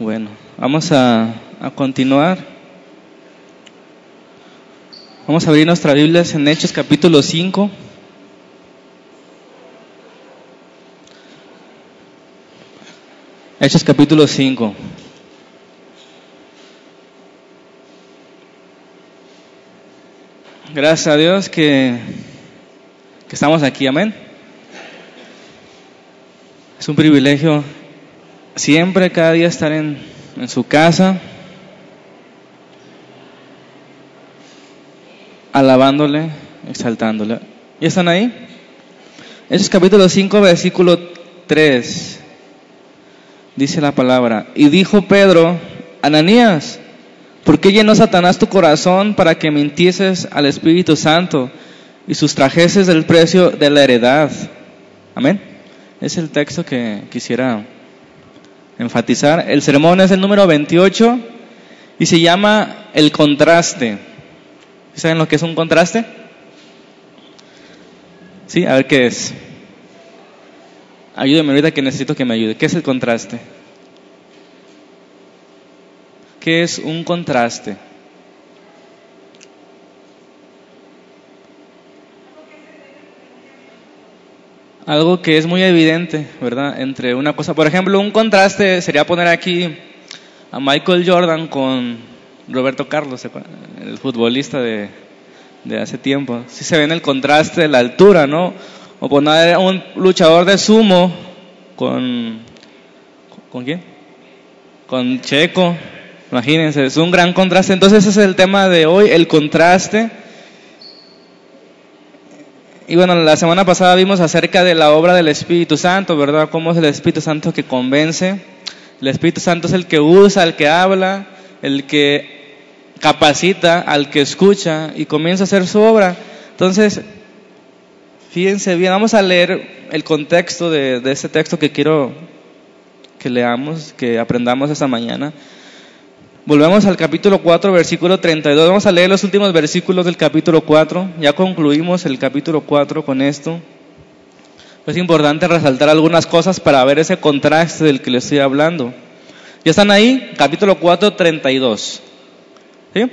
Bueno, vamos a, a continuar. Vamos a abrir nuestra Biblia en Hechos capítulo 5. Hechos capítulo 5. Gracias a Dios que, que estamos aquí, amén. Es un privilegio siempre, cada día estar en, en su casa, alabándole, exaltándole. ¿Ya están ahí? Hechos capítulo 5, versículo 3. Dice la palabra. Y dijo Pedro, Ananías, ¿por qué llenó Satanás tu corazón para que mintieses al Espíritu Santo y sustrajeses el precio de la heredad? Amén. Es el texto que quisiera enfatizar. El sermón es el número 28 y se llama el contraste. ¿Saben lo que es un contraste? Sí, a ver qué es. Ayúdeme ahorita que necesito que me ayude. ¿Qué es el contraste? ¿Qué es un contraste? Algo que es muy evidente, ¿verdad? Entre una cosa, por ejemplo, un contraste sería poner aquí a Michael Jordan con Roberto Carlos, el futbolista de, de hace tiempo. Si se ve en el contraste la altura, ¿no? O poner a un luchador de sumo con... ¿Con quién? Con Checo. Imagínense, es un gran contraste. Entonces ese es el tema de hoy, el contraste. Y bueno, la semana pasada vimos acerca de la obra del Espíritu Santo, ¿verdad? Cómo es el Espíritu Santo que convence. El Espíritu Santo es el que usa, el que habla, el que capacita al que escucha y comienza a hacer su obra. Entonces, fíjense bien, vamos a leer el contexto de, de este texto que quiero que leamos, que aprendamos esta mañana. Volvemos al capítulo 4, versículo 32. Vamos a leer los últimos versículos del capítulo 4. Ya concluimos el capítulo 4 con esto. Es importante resaltar algunas cosas para ver ese contraste del que les estoy hablando. ¿Ya están ahí? Capítulo 4, 32. ¿Sí?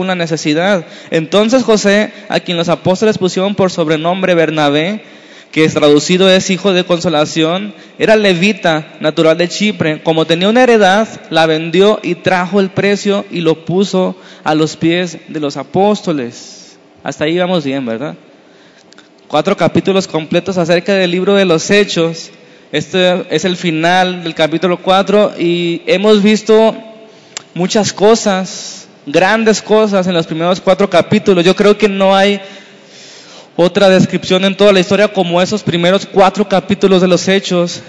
la necesidad. Entonces José, a quien los apóstoles pusieron por sobrenombre Bernabé, que es traducido es hijo de consolación, era levita, natural de Chipre. Como tenía una heredad, la vendió y trajo el precio y lo puso a los pies de los apóstoles. Hasta ahí vamos bien, ¿verdad? Cuatro capítulos completos acerca del libro de los hechos. Este es el final del capítulo 4 y hemos visto muchas cosas grandes cosas en los primeros cuatro capítulos. Yo creo que no hay otra descripción en toda la historia como esos primeros cuatro capítulos de los hechos.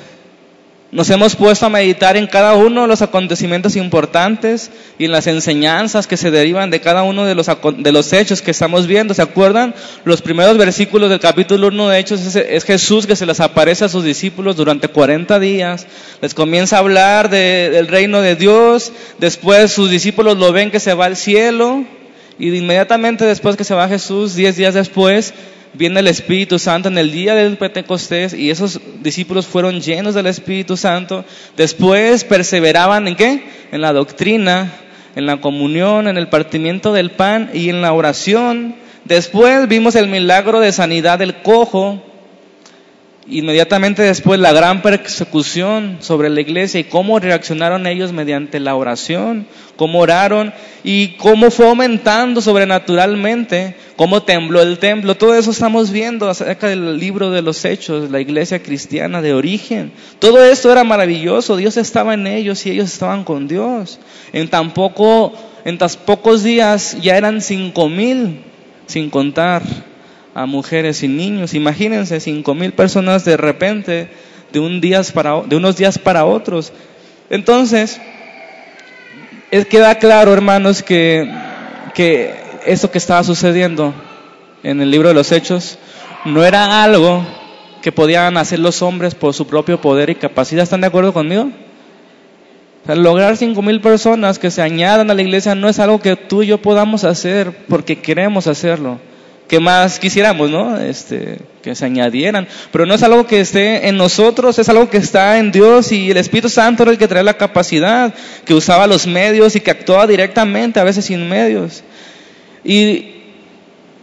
Nos hemos puesto a meditar en cada uno de los acontecimientos importantes y en las enseñanzas que se derivan de cada uno de los, de los hechos que estamos viendo. ¿Se acuerdan? Los primeros versículos del capítulo 1 de Hechos es, es, Jesús que se les aparece a sus discípulos durante 40 días. Les comienza a hablar de, del reino de Dios. Después sus discípulos lo ven que se va al cielo. Y inmediatamente después que se va Jesús, 10 días después, viene el Espíritu Santo en el día del Pentecostés y esos discípulos fueron llenos del Espíritu Santo. Después perseveraban en qué? En la doctrina, en la comunión, en el partimiento del pan y en la oración. Después vimos el milagro de sanidad del cojo. Inmediatamente después la gran persecución sobre la iglesia y cómo reaccionaron ellos mediante la oración, cómo oraron y cómo fue aumentando sobrenaturalmente, cómo tembló el templo. Todo eso estamos viendo acerca del libro de los hechos, la iglesia cristiana de origen. Todo esto era maravilloso, Dios estaba en ellos y ellos estaban con Dios. En tan poco, en tan pocos días ya eran cinco mil, sin contar a mujeres y niños. Imagínense, cinco mil personas de repente, de, un días para, de unos días para otros. Entonces, queda claro, hermanos, que, que eso que estaba sucediendo en el libro de los Hechos no era algo que podían hacer los hombres por su propio poder y capacidad. ¿Están de acuerdo conmigo? lograr cinco mil personas que se añadan a la iglesia no es algo que tú y yo podamos hacer porque queremos hacerlo. Que más quisiéramos, ¿no? Este, que se añadieran. Pero no es algo que esté en nosotros, es algo que está en Dios y el Espíritu Santo era el que trae la capacidad, que usaba los medios y que actuaba directamente, a veces sin medios. ¿Y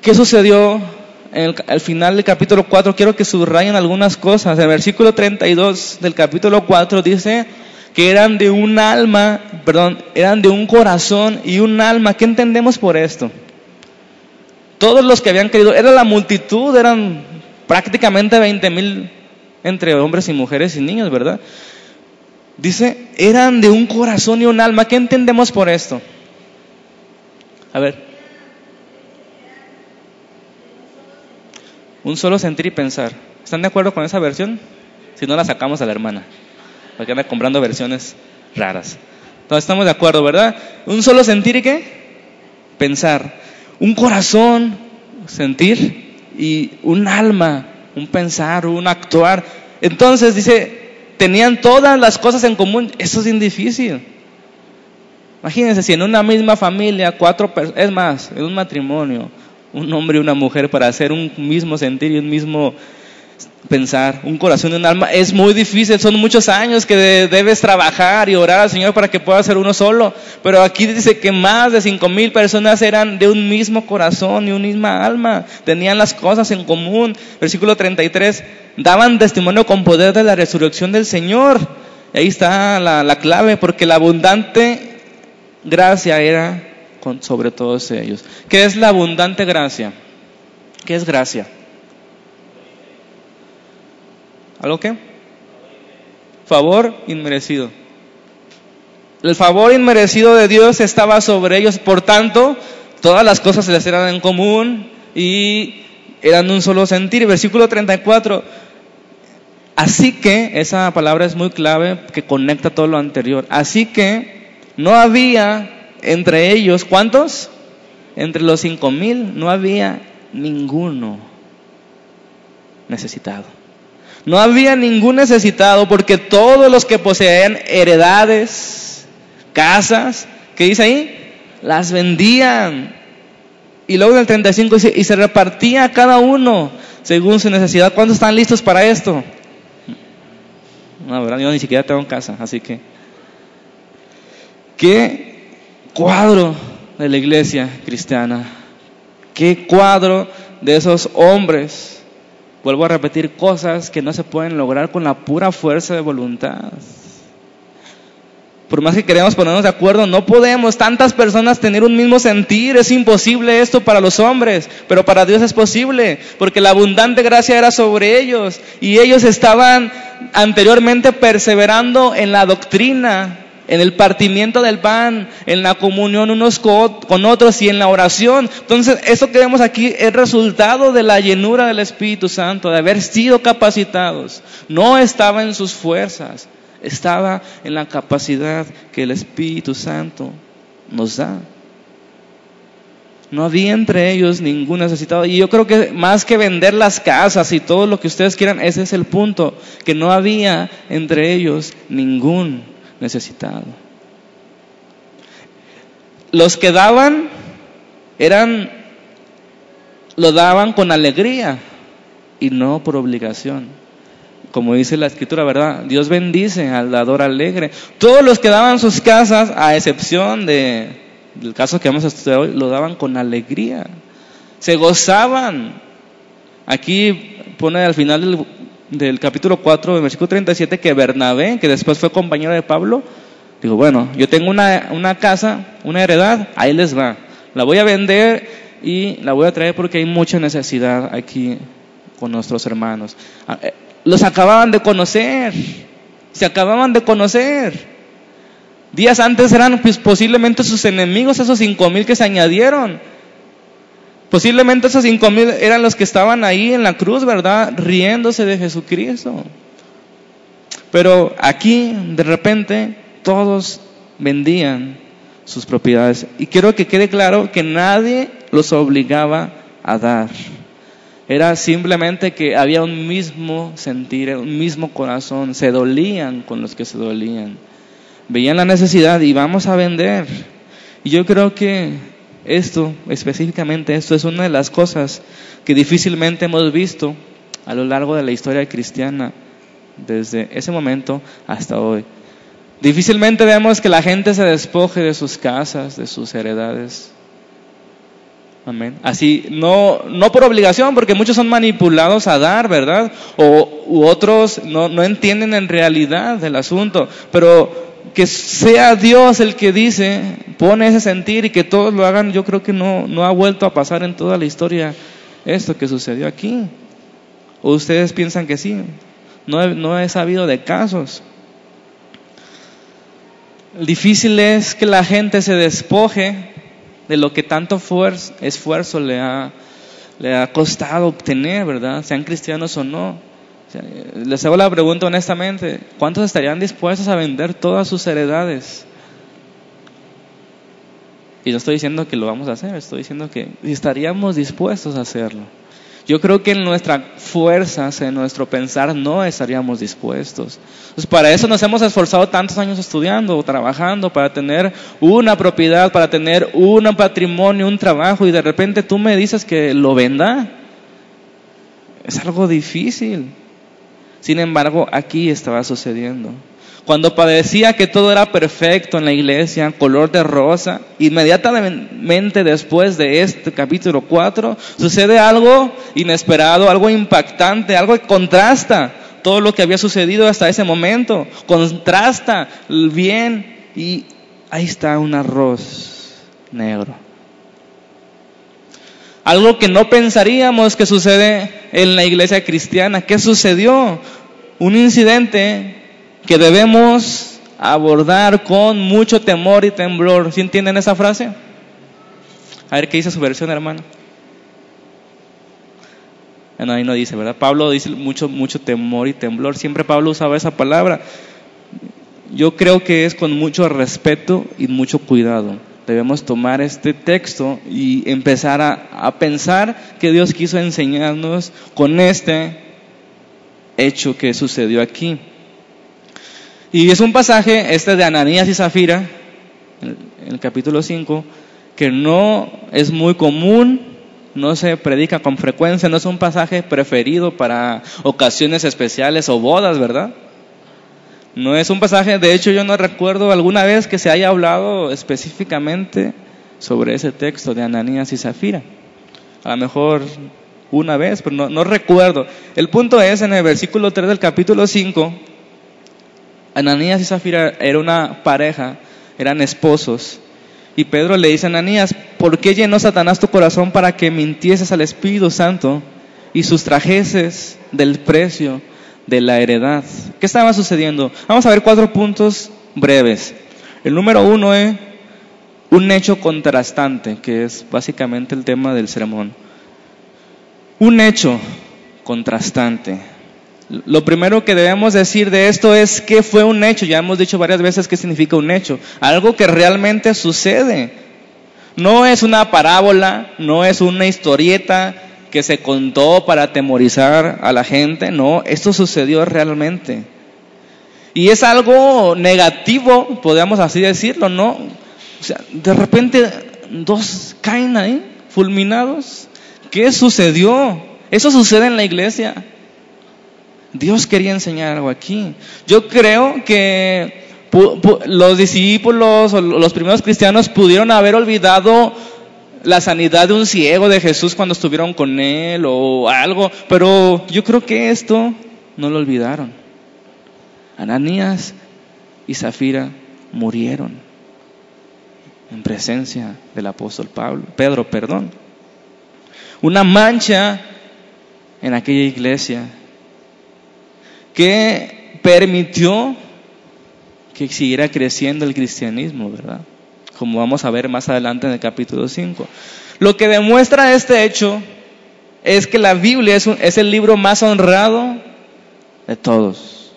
qué sucedió al final del capítulo 4? Quiero que subrayen algunas cosas. El versículo 32 del capítulo 4 dice que eran de un alma, perdón, eran de un corazón y un alma. ¿Qué entendemos por esto? Todos los que habían creído, era la multitud, eran prácticamente 20 mil entre hombres y mujeres y niños, ¿verdad? Dice, eran de un corazón y un alma. ¿Qué entendemos por esto? A ver. Un solo sentir y pensar. ¿Están de acuerdo con esa versión? Si no, la sacamos a la hermana. Porque anda comprando versiones raras. Entonces estamos de acuerdo, ¿verdad? Un solo sentir y qué? Pensar un corazón, sentir, y un alma, un pensar, un actuar. Entonces dice, tenían todas las cosas en común. Eso es difícil. Imagínense si en una misma familia, cuatro personas, es más, en un matrimonio, un hombre y una mujer para hacer un mismo sentir y un mismo pensar, un corazón y un alma, es muy difícil, son muchos años que debes trabajar y orar al Señor para que pueda ser uno solo, pero aquí dice que más de cinco mil personas eran de un mismo corazón y una misma alma, tenían las cosas en común, versículo 33, daban testimonio con poder de la resurrección del Señor, ahí está la, la clave, porque la abundante gracia era con, sobre todos ellos. ¿Qué es la abundante gracia? ¿Qué es gracia? ¿Algo qué? Favor inmerecido. El favor inmerecido de Dios estaba sobre ellos, por tanto, todas las cosas se les eran en común y eran un solo sentir. Versículo 34. Así que, esa palabra es muy clave que conecta todo lo anterior. Así que no había entre ellos, ¿cuántos? Entre los cinco mil no había ninguno necesitado. No había ningún necesitado porque todos los que poseían heredades, casas, ¿qué dice ahí? Las vendían. Y luego en el 35 dice, y se repartía cada uno según su necesidad. ¿Cuántos están listos para esto? No, verdad, yo ni siquiera tengo casa, así que... ¿Qué cuadro de la iglesia cristiana? ¿Qué cuadro de esos hombres? Vuelvo a repetir cosas que no se pueden lograr con la pura fuerza de voluntad. Por más que queremos ponernos de acuerdo, no podemos tantas personas tener un mismo sentir. Es imposible esto para los hombres, pero para Dios es posible, porque la abundante gracia era sobre ellos y ellos estaban anteriormente perseverando en la doctrina, en el partimiento del pan, en la comunión unos con otros y en la oración. Entonces, eso que vemos aquí es resultado de la llenura del Espíritu Santo, de haber sido capacitados. No estaba en sus fuerzas, estaba en la capacidad que el Espíritu Santo nos da. No había entre ellos ningún necesitado. Y yo creo que más que vender las casas y todo lo que ustedes quieran, ese es el punto, que no había entre ellos ningún necesitado. Los que daban eran, lo daban con alegría y no por obligación. Como dice la escritura, ¿verdad? Dios bendice al dador alegre. Todos los que daban sus casas, a excepción de, del caso que vamos a estudiar hoy, lo daban con alegría. Se gozaban. Aquí pone al final del del capítulo 4, versículo 37, que Bernabé, que después fue compañero de Pablo, dijo, bueno, yo tengo una, una casa, una heredad, ahí les va. La voy a vender y la voy a traer porque hay mucha necesidad aquí con nuestros hermanos. Ah, eh, los acababan de conocer, se acababan de conocer. Días antes eran pues, posiblemente sus enemigos, esos cinco mil que se añadieron. Posiblemente esos cinco mil eran los que estaban ahí en la cruz, ¿verdad? Riéndose de Jesucristo. Pero aquí, de repente, todos vendían sus propiedades. Y quiero que quede claro que nadie los obligaba a dar. Era simplemente que había un mismo sentir, un mismo corazón, se dolían con los que se dolían. Veían la necesidad y vamos a vender. Y yo creo que esto, específicamente esto, es una de las cosas que difícilmente hemos visto a lo largo de la historia cristiana, desde ese momento hasta hoy. Difícilmente vemos que la gente se despoje de sus casas, de sus heredades. Amén. Así, no, no por obligación, porque muchos son manipulados a dar, ¿verdad? O u otros no, no entienden en realidad el asunto. Pero que sea Dios el que dice, pone ese sentir y que todos lo hagan, yo creo que no, no ha vuelto a pasar en toda la historia esto que sucedió aquí. ¿O ustedes piensan que sí? No no he sabido de casos. Difícil es que la gente se despoje de lo que tanto esfuerzo le ha, le ha costado obtener, ¿verdad? Sean cristianos o no. Les hago la pregunta honestamente, ¿cuántos estarían dispuestos a vender todas sus heredades? Y no estoy diciendo que lo vamos a hacer, estoy diciendo que estaríamos dispuestos a hacerlo. Yo creo que en nuestras fuerzas, en nuestro pensar, no estaríamos dispuestos. Pues para eso nos hemos esforzado tantos años estudiando, trabajando, para tener una propiedad, para tener un patrimonio, un trabajo, y de repente tú me dices que lo venda. Es algo difícil. Sin embargo, aquí estaba sucediendo. Cuando padecía que todo era perfecto en la iglesia, color de rosa, inmediatamente después de este capítulo 4, sucede algo inesperado, algo impactante, algo que contrasta todo lo que había sucedido hasta ese momento, contrasta el bien y ahí está un arroz negro. Algo que no pensaríamos que sucede en la iglesia cristiana. ¿Qué sucedió? Un incidente que debemos abordar con mucho temor y temblor. ¿Sí entienden esa frase? A ver qué dice su versión, hermano. No, ahí no dice, ¿verdad? Pablo dice mucho, mucho temor y temblor. Siempre Pablo usaba esa palabra. Yo creo que es con mucho respeto y mucho cuidado. Debemos tomar este texto y empezar a, a pensar que Dios quiso enseñarnos con este hecho que sucedió aquí. Y es un pasaje, este de Ananías y Zafira, en el capítulo 5, que no es muy común, no se predica con frecuencia, no es un pasaje preferido para ocasiones especiales o bodas, ¿verdad? No es un pasaje, de hecho yo no recuerdo alguna vez que se haya hablado específicamente sobre ese texto de Ananías y Zafira. A lo mejor una vez, pero no, no recuerdo. El punto es en el versículo 3 del capítulo 5, Ananías y Zafira era una pareja, eran esposos. Y Pedro le dice a Ananías, ¿por qué llenó Satanás tu corazón para que mintieses al Espíritu Santo y sustrajeses del precio de la heredad? ¿Qué estaba sucediendo? Vamos a ver cuatro puntos breves. El número uno es un hecho contrastante, que es básicamente el tema del sermón. Un hecho contrastante. Lo primero que debemos decir de esto es que fue un hecho. Ya hemos dicho varias veces qué significa un hecho. Algo que realmente sucede. No es una parábola, no es una historieta que se contó para atemorizar a la gente. No, esto sucedió realmente. Y es algo negativo, podríamos así decirlo, ¿no? O sea, de repente dos caen ahí, fulminados. ¿Qué sucedió? Eso sucede en la iglesia. Dios quería enseñar algo aquí. Yo creo que los discípulos o los primeros cristianos pudieron haber olvidado la sanidad de un ciego de Jesús cuando estuvieron con él o algo, pero yo creo que esto no lo olvidaron. Ananías y Zafira murieron en presencia del apóstol Pablo, Pedro, perdón. Una mancha en aquella iglesia que permitió que siguiera creciendo el cristianismo, ¿verdad? Como vamos a ver más adelante en el capítulo 5. Lo que demuestra este hecho es que la Biblia es, es el libro más honrado de todos.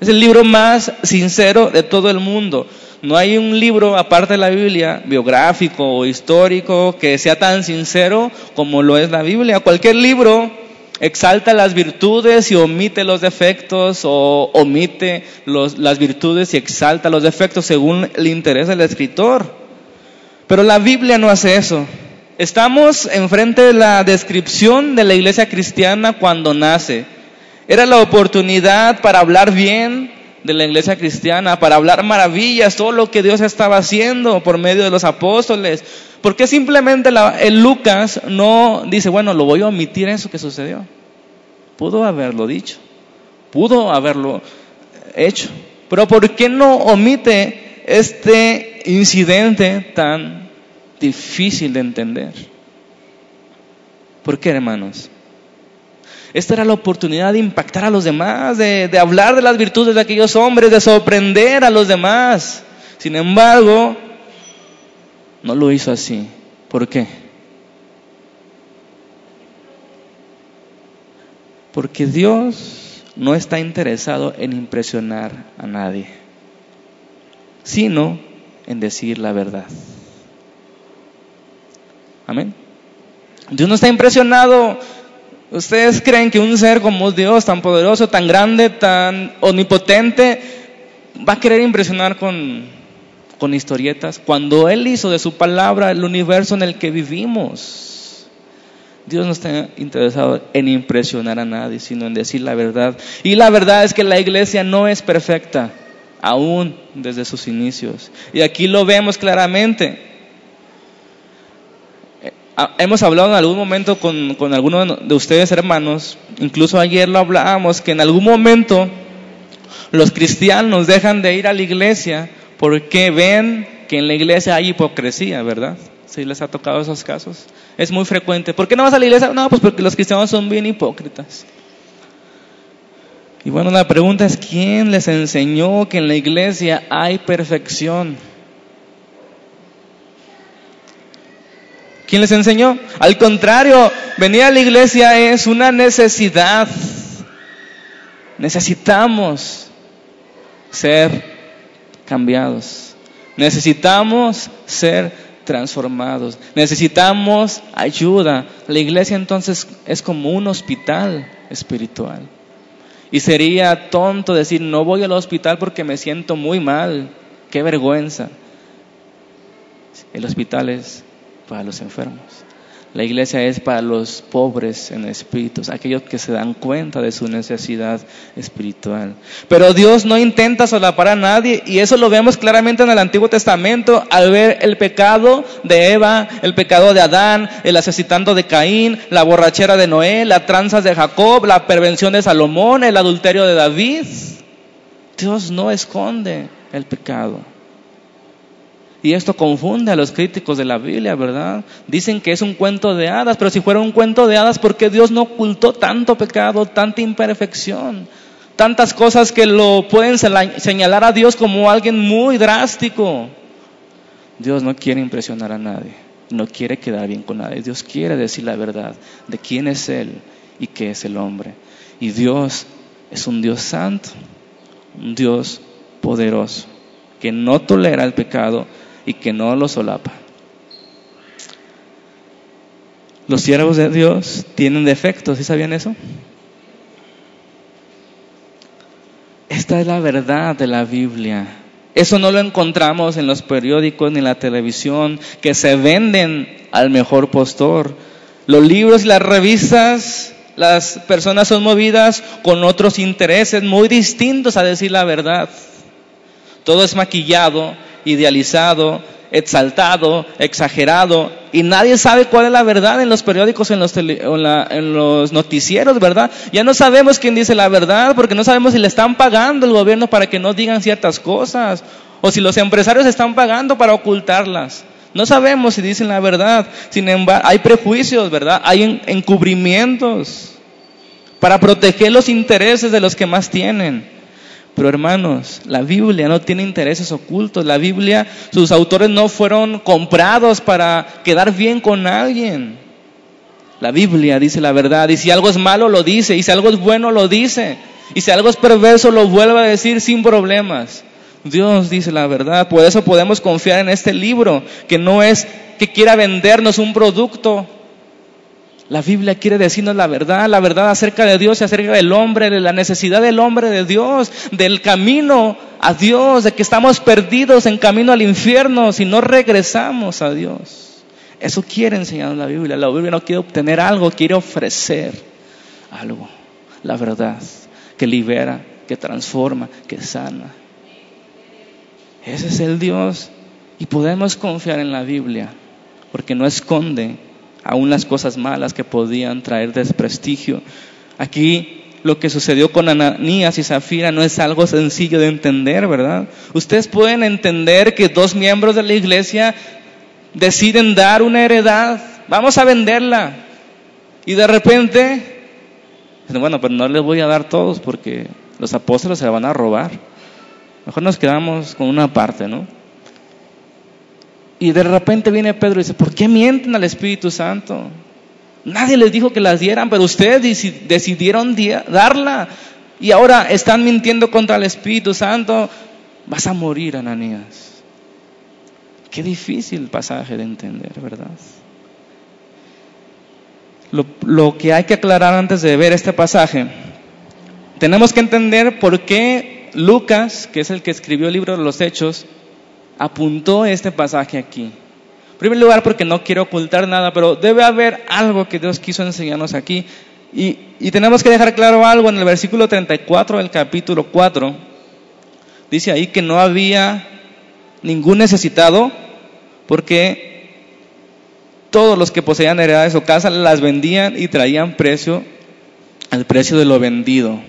Es el libro más sincero de todo el mundo. No hay un libro, aparte de la Biblia, biográfico o histórico, que sea tan sincero como lo es la Biblia. Cualquier libro exalta las virtudes y omite los defectos, o omite las virtudes y exalta los defectos según el interés del escritor. Pero la Biblia no hace eso. Estamos enfrente de la descripción de la iglesia cristiana cuando nace. Era la oportunidad para hablar bien de la iglesia cristiana, para hablar maravillas, todo lo que Dios estaba haciendo por medio de los apóstoles. ¿Por qué simplemente el Lucas no dice, bueno, lo voy a omitir eso que sucedió? Pudo haberlo dicho, pudo haberlo hecho. Pero ¿por qué no omite este incidente tan difícil de entender? ¿Por qué, hermanos? Esta era la oportunidad de impactar a los demás, de, hablar de las virtudes de aquellos hombres, de sorprender a los demás. Sin embargo, no lo hizo así. ¿Por qué? Porque Dios no está interesado en impresionar a nadie, sino en decir la verdad. Amén. Dios no está impresionado ¿Ustedes creen que un ser como Dios, tan poderoso, tan grande, tan omnipotente, va a querer impresionar con, con historietas? Cuando Él hizo de su palabra el universo en el que vivimos. Dios no está interesado en impresionar a nadie, sino en decir la verdad. Y la verdad es que la iglesia no es perfecta, aún desde sus inicios. Y aquí lo vemos claramente. Ah, hemos hablado en algún momento con, con algunos de ustedes hermanos, incluso ayer lo hablábamos, que en algún momento los cristianos dejan de ir a la iglesia porque ven que en la iglesia hay hipocresía, ¿verdad? Si les ha tocado esos casos. Es muy frecuente. ¿Por qué no vas a la iglesia? No, pues porque los cristianos son bien hipócritas. Y bueno, la pregunta es, ¿quién les enseñó que en la iglesia hay perfección? ¿Quién les enseñó? Al contrario, venir a la iglesia es una necesidad. Necesitamos ser cambiados. Necesitamos ser transformados. Necesitamos ayuda. La iglesia entonces es como un hospital espiritual. Y sería tonto decir, no voy al hospital porque me siento muy mal. Qué vergüenza. El hospital es para los enfermos. La iglesia es para los pobres en espíritus, aquellos que se dan cuenta de su necesidad espiritual. Pero Dios no intenta solapar a nadie y eso lo vemos claramente en el Antiguo Testamento al ver el pecado de Eva, el pecado de Adán, el asesinato de Caín, la borrachera de Noé, las tranzas de Jacob, la pervención de Salomón, el adulterio de David. Dios no esconde el pecado. Y esto confunde a los críticos de la Biblia, ¿verdad? Dicen que es un cuento de hadas, pero si fuera un cuento de hadas, ¿por qué Dios no ocultó tanto pecado, tanta imperfección? Tantas cosas que lo pueden señalar a Dios como alguien muy drástico. Dios no quiere impresionar a nadie, no quiere quedar bien con nadie. Dios quiere decir la verdad de quién es Él y qué es el hombre. Y Dios es un Dios santo, un Dios poderoso, que no tolera el pecado y que no lo solapa. Los siervos de Dios tienen defectos, ¿sí sabían eso? Esta es la verdad de la Biblia. Eso no lo encontramos en los periódicos ni en la televisión que se venden al mejor postor. Los libros y las revistas, las personas son movidas con otros intereses muy distintos a decir la verdad. Todo es maquillado, idealizado, exaltado, exagerado, y nadie sabe cuál es la verdad en los periódicos, en los, en, los noticieros, ¿verdad? Ya no sabemos quién dice la verdad, porque no sabemos si le están pagando el gobierno para que no digan ciertas cosas, o si los empresarios están pagando para ocultarlas. No sabemos si dicen la verdad. Sin embargo, hay prejuicios, ¿verdad? Hay encubrimientos para proteger los intereses de los que más tienen. Pero hermanos, la Biblia no tiene intereses ocultos. La Biblia, sus autores no fueron comprados para quedar bien con alguien. La Biblia dice la verdad. Y si algo es malo, lo dice. Y si algo es bueno, lo dice. Y si algo es perverso, lo vuelve a decir sin problemas. Dios dice la verdad. Por eso podemos confiar en este libro, que no es que quiera vendernos un producto. La Biblia quiere decirnos la verdad, la verdad acerca de Dios y acerca del hombre, de la necesidad del hombre de Dios, del camino a Dios, de que estamos perdidos en camino al infierno si no regresamos a Dios. Eso quiere enseñar la Biblia. La Biblia no quiere obtener algo, quiere ofrecer algo. La verdad que libera, que transforma, que sana. Ese es el Dios y podemos confiar en la Biblia porque no esconde aún las cosas malas que podían traer desprestigio. Aquí lo que sucedió con Ananías y Zafira no es algo sencillo de entender, ¿verdad? Ustedes pueden entender que dos miembros de la iglesia deciden dar una heredad, vamos a venderla. Y de repente, bueno, pero no les voy a dar todos porque los apóstoles se la van a robar. Mejor nos quedamos con una parte, ¿no? Y de repente viene Pedro y dice, ¿por qué mienten al Espíritu Santo? Nadie les dijo que las dieran, pero ustedes decidieron darla. Y ahora están mintiendo contra el Espíritu Santo. Vas a morir, Ananías. Qué difícil pasaje de entender, ¿verdad? Lo, lo que hay que aclarar antes de ver este pasaje, tenemos que entender por qué Lucas, que es el que escribió el libro de los Hechos, apuntó este pasaje aquí. En primer lugar, porque no quiero ocultar nada, pero debe haber algo que Dios quiso enseñarnos aquí. Y, y tenemos que dejar claro algo en el versículo 34 del capítulo 4. Dice ahí que no había ningún necesitado, porque todos los que poseían heredades o casas las vendían y traían precio al precio de lo vendido.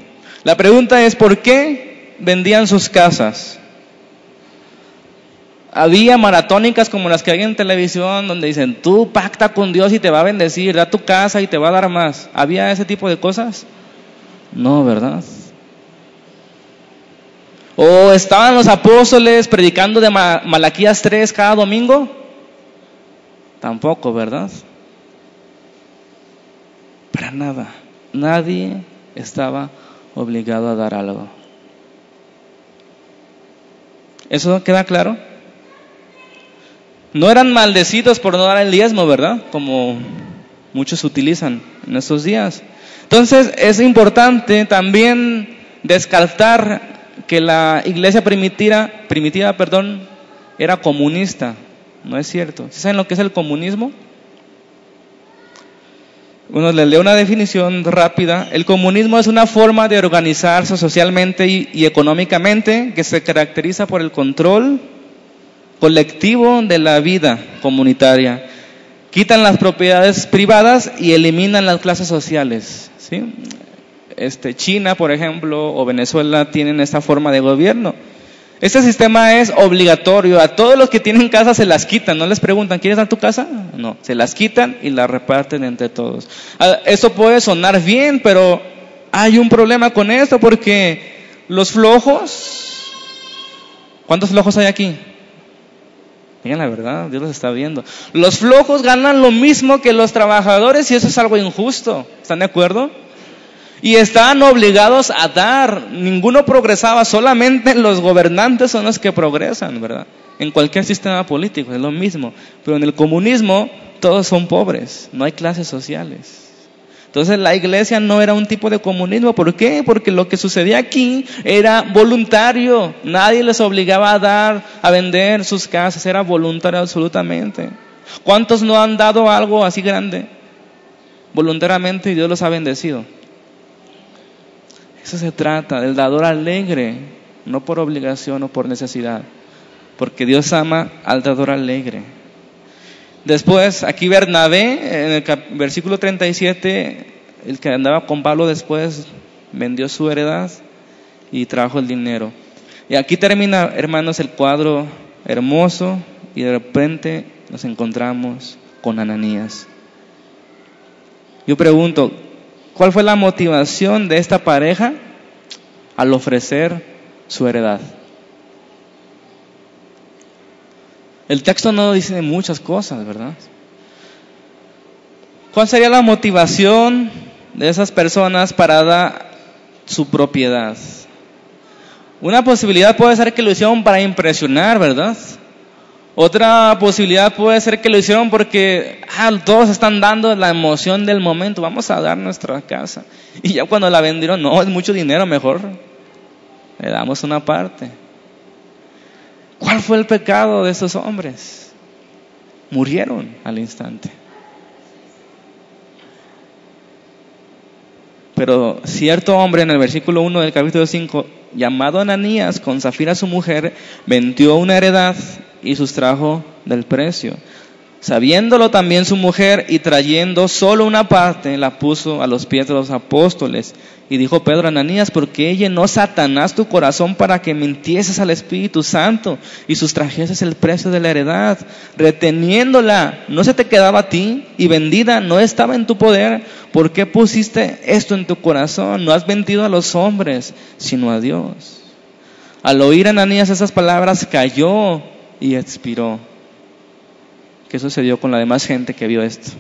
La pregunta es, ¿por qué vendían sus casas. Había maratónicas como las que hay en televisión donde dicen, tú pacta con Dios y te va a bendecir, da tu casa y te va a dar más. ¿Había ese tipo de cosas? No, ¿verdad? ¿O estaban los apóstoles predicando de Malaquías 3 cada domingo? Tampoco, ¿verdad? Para nada. Nadie estaba obligado a dar algo. ¿Eso queda claro? No eran maldecidos por no dar el diezmo, ¿verdad? Como muchos utilizan en estos días. Entonces es importante también descartar que la iglesia primitiva, primitiva perdón, era comunista. No es cierto. ¿Saben lo que es el comunismo? Bueno, les leo una definición rápida. El comunismo es una forma de organizarse socialmente y, económicamente que se caracteriza por el control colectivo de la vida comunitaria. Quitan las propiedades privadas y eliminan las clases sociales. Este, China, por ejemplo, o Venezuela tienen esta forma de gobierno este sistema es obligatorio. A todos los que tienen casa se las quitan. No les preguntan, ¿quieres dar tu casa? No, se las quitan y las reparten entre todos. Ah, Eso puede sonar bien, pero hay un problema con esto porque los flojos, ¿cuántos flojos hay aquí? Digan la verdad, Dios los está viendo. Los flojos ganan lo mismo que los trabajadores y eso es algo injusto. ¿Están de acuerdo? Y estaban obligados a dar. Ninguno progresaba, solamente los gobernantes son los que progresan, ¿verdad? En cualquier sistema político es lo mismo. Pero en el comunismo todos son pobres, no hay clases sociales. Entonces la iglesia no era un tipo de comunismo. ¿Por qué? Porque lo que sucedía aquí era voluntario. Nadie les obligaba a dar, a vender sus casas. Era voluntario absolutamente. ¿Cuántos no han dado algo así grande? Voluntariamente y Dios los ha bendecido. Eso se trata, del dador alegre, no por obligación o por necesidad, porque Dios ama al dador alegre. Después, aquí Bernabé, en el versículo 37, el que andaba con Pablo después vendió su heredad y trajo el dinero. Y aquí termina, hermanos, el cuadro hermoso y de repente nos encontramos con Ananías. Yo pregunto, ¿Cuál fue la motivación de esta pareja al ofrecer su heredad? El texto no dice muchas cosas, ¿verdad? ¿Cuál sería la motivación de esas personas para dar su propiedad? Una posibilidad puede ser que lo hicieron para impresionar, ¿verdad? Otra posibilidad puede ser que lo hicieron porque ah, todos están dando la emoción del momento, vamos a dar nuestra casa. Y ya cuando la vendieron, no, es mucho dinero, mejor le damos una parte. ¿Cuál fue el pecado de esos hombres? Murieron al instante. Pero cierto hombre en el versículo 1 del capítulo 5, llamado Ananías, con Zafira su mujer, vendió una heredad y sustrajo del precio. Sabiéndolo también su mujer y trayendo solo una parte, la puso a los pies de los apóstoles. Y dijo Pedro a Ananías, ¿por qué llenó Satanás tu corazón para que mintieses al Espíritu Santo y sustrajeses el precio de la heredad? Reteniéndola, no se te quedaba a ti y vendida no estaba en tu poder. ¿Por qué pusiste esto en tu corazón? No has vendido a los hombres, sino a Dios. Al oír Ananías esas palabras, cayó y expiró. ¿Qué sucedió con la demás gente que vio esto?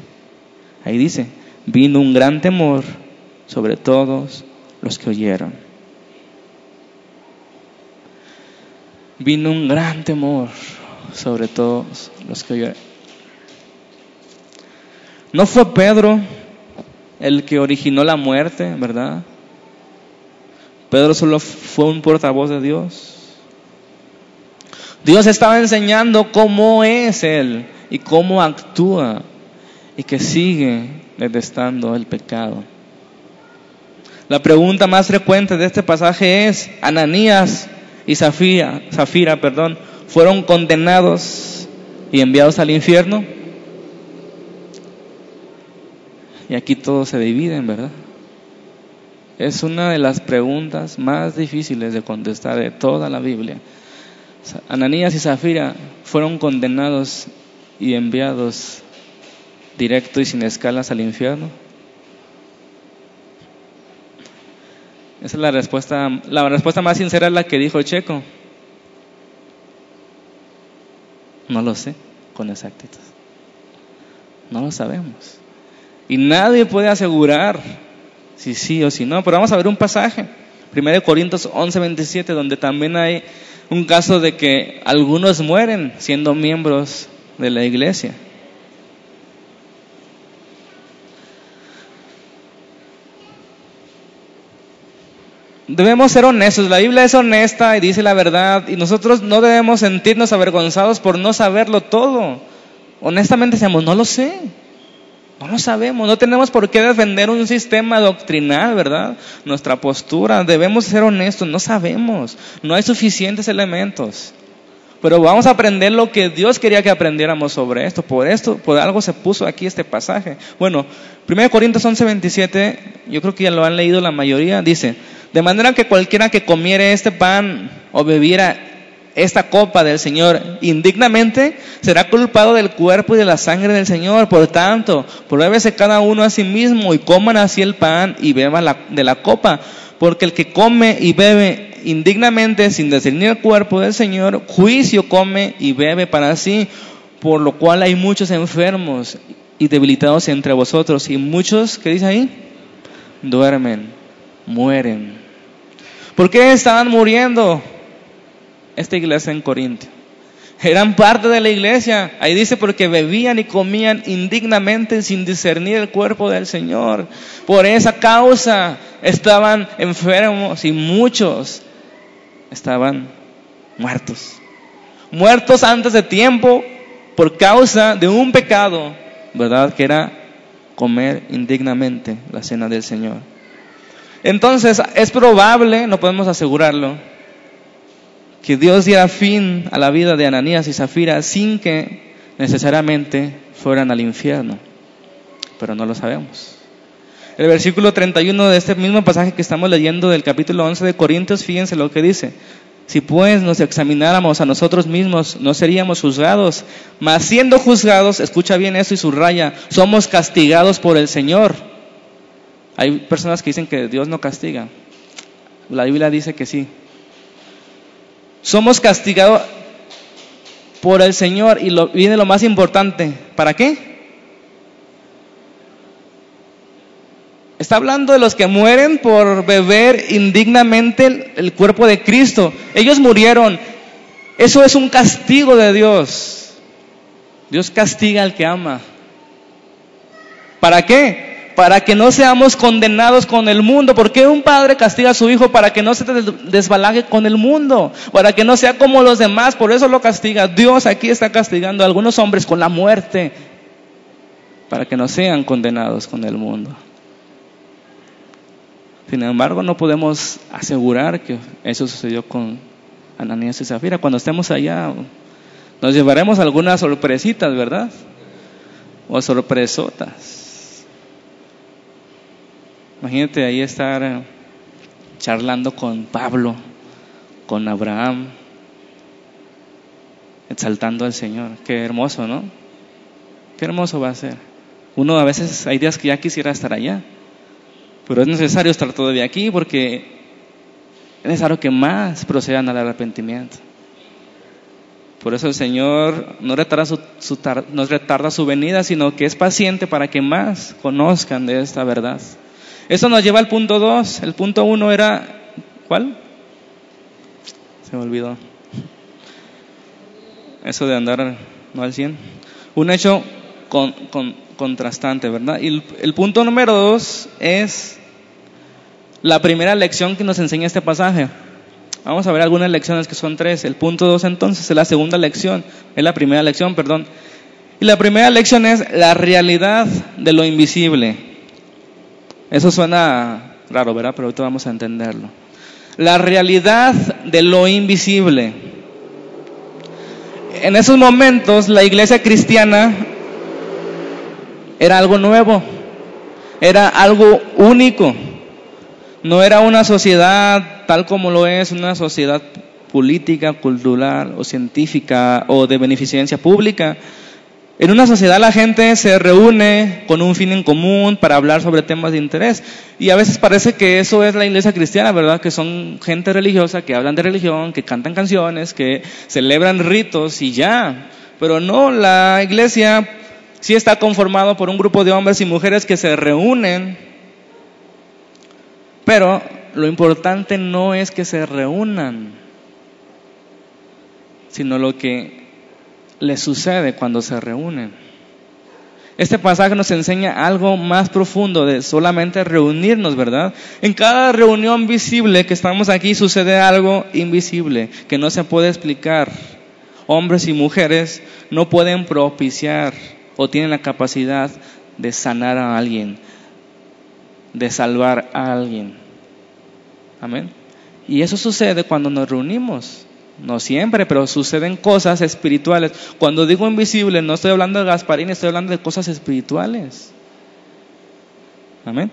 Ahí dice, vino un gran temor sobre todos los que oyeron. Vino un gran temor sobre todos los que oyeron. No fue Pedro el que originó la muerte, ¿verdad? Pedro solo fue un portavoz de Dios. Dios estaba enseñando cómo es Él y cómo actúa y que sigue detestando el pecado. La pregunta más frecuente de este pasaje es, Ananías y Zafira, Zafira perdón, fueron condenados y enviados al infierno. Y aquí todos se dividen, ¿verdad? Es una de las preguntas más difíciles de contestar de toda la Biblia. Ananías y Zafira fueron condenados y enviados directo y sin escalas al infierno? Esa es la respuesta, la respuesta más sincera es la que dijo Checo. No lo sé con exactitud. No lo sabemos. Y nadie puede asegurar si sí o si no. Pero vamos a ver un pasaje. 1 Corintios 11, 27, donde también hay un caso de que algunos mueren siendo miembros de la iglesia. Debemos ser honestos, la Biblia es honesta y dice la verdad y nosotros no debemos sentirnos avergonzados por no saberlo todo. Honestamente decimos, no lo sé, no lo sabemos, no tenemos por qué defender un sistema doctrinal, ¿verdad? Nuestra postura, debemos ser honestos, no sabemos, no hay suficientes elementos. Pero vamos a aprender lo que Dios quería que aprendiéramos sobre esto. Por esto, por algo se puso aquí este pasaje. Bueno, 1 Corintios 11, 27, yo creo que ya lo han leído la mayoría, dice, de manera que cualquiera que comiere este pan o bebiera esta copa del Señor indignamente, será culpado del cuerpo y de la sangre del Señor. Por tanto, pruébese cada uno a sí mismo y coman así el pan y beban de la copa. Porque el que come y bebe indignamente sin discernir el cuerpo del Señor, juicio come y bebe para sí, por lo cual hay muchos enfermos y debilitados entre vosotros, y muchos, ¿qué dice ahí? Duermen, mueren. ¿Por qué estaban muriendo esta iglesia en Corinto? Eran parte de la iglesia. Ahí dice porque bebían y comían indignamente sin discernir el cuerpo del Señor. Por esa causa estaban enfermos y muchos estaban muertos. Muertos antes de tiempo por causa de un pecado, ¿verdad? Que era comer indignamente la cena del Señor. Entonces, es probable, no podemos asegurarlo, que Dios diera fin a la vida de Ananías y Zafira sin que necesariamente fueran al infierno. Pero no lo sabemos. El versículo 31 de este mismo pasaje que estamos leyendo del capítulo 11 de Corintios, fíjense lo que dice. Si pues nos examináramos a nosotros mismos, no seríamos juzgados. Mas siendo juzgados, escucha bien eso y subraya, somos castigados por el Señor. Hay personas que dicen que Dios no castiga. La Biblia dice que sí. Somos castigados por el Señor y lo, viene lo más importante. ¿Para qué? Está hablando de los que mueren por beber indignamente el cuerpo de Cristo. Ellos murieron. Eso es un castigo de Dios. Dios castiga al que ama. ¿Para qué? Para que no seamos condenados con el mundo. ¿Por qué un padre castiga a su hijo? Para que no se desbalague con el mundo, para que no sea como los demás, por eso lo castiga. Dios aquí está castigando a algunos hombres con la muerte, para que no sean condenados con el mundo. Sin embargo, no podemos asegurar que eso sucedió con Ananías y Zafira. Cuando estemos allá, nos llevaremos algunas sorpresitas, ¿verdad? O sorpresotas. Imagínate ahí estar eh, charlando con Pablo, con Abraham, exaltando al Señor. Qué hermoso, ¿no? Qué hermoso va a ser. Uno a veces hay días que ya quisiera estar allá, pero es necesario estar todavía aquí porque es necesario que más procedan al arrepentimiento. Por eso el Señor no retarda su, no retarda su venida, sino que es paciente para que más conozcan de esta verdad. Eso nos lleva al punto 2. El punto 1 era, ¿cuál? Se me olvidó. Eso de andar no al 100. Un hecho con, contrastante, ¿verdad? Y el, punto número 2 es la primera lección que nos enseña este pasaje. Vamos a ver algunas lecciones que son tres. El punto 2 entonces es la segunda lección, es la primera lección, perdón. Y la primera lección es la realidad de lo invisible. Eso suena raro, ¿verdad? Pero ahorita vamos a entenderlo. La realidad de lo invisible. En esos momentos la iglesia cristiana era algo nuevo, era algo único. No era una sociedad tal como lo es una sociedad política, cultural o científica o de beneficencia pública en una sociedad la gente se reúne con un fin en común para hablar sobre temas de interés. Y a veces parece que eso es la iglesia cristiana, ¿verdad? Que son gente religiosa que hablan de religión, que cantan canciones, que celebran ritos y ya. Pero no, la iglesia sí está conformado por un grupo de hombres y mujeres que se reúnen. Pero lo importante no es que se reúnan, sino lo que les sucede cuando se reúnen. Este pasaje nos enseña algo más profundo de solamente reunirnos, ¿verdad? En cada reunión visible que estamos aquí sucede algo invisible que no se puede explicar. Hombres y mujeres no pueden propiciar o tienen la capacidad de sanar a alguien, de salvar a alguien. Amén. Y eso sucede cuando nos reunimos. No siempre, pero suceden cosas espirituales. Cuando digo invisible, no estoy hablando de Gasparín, estoy hablando de cosas espirituales. Amén.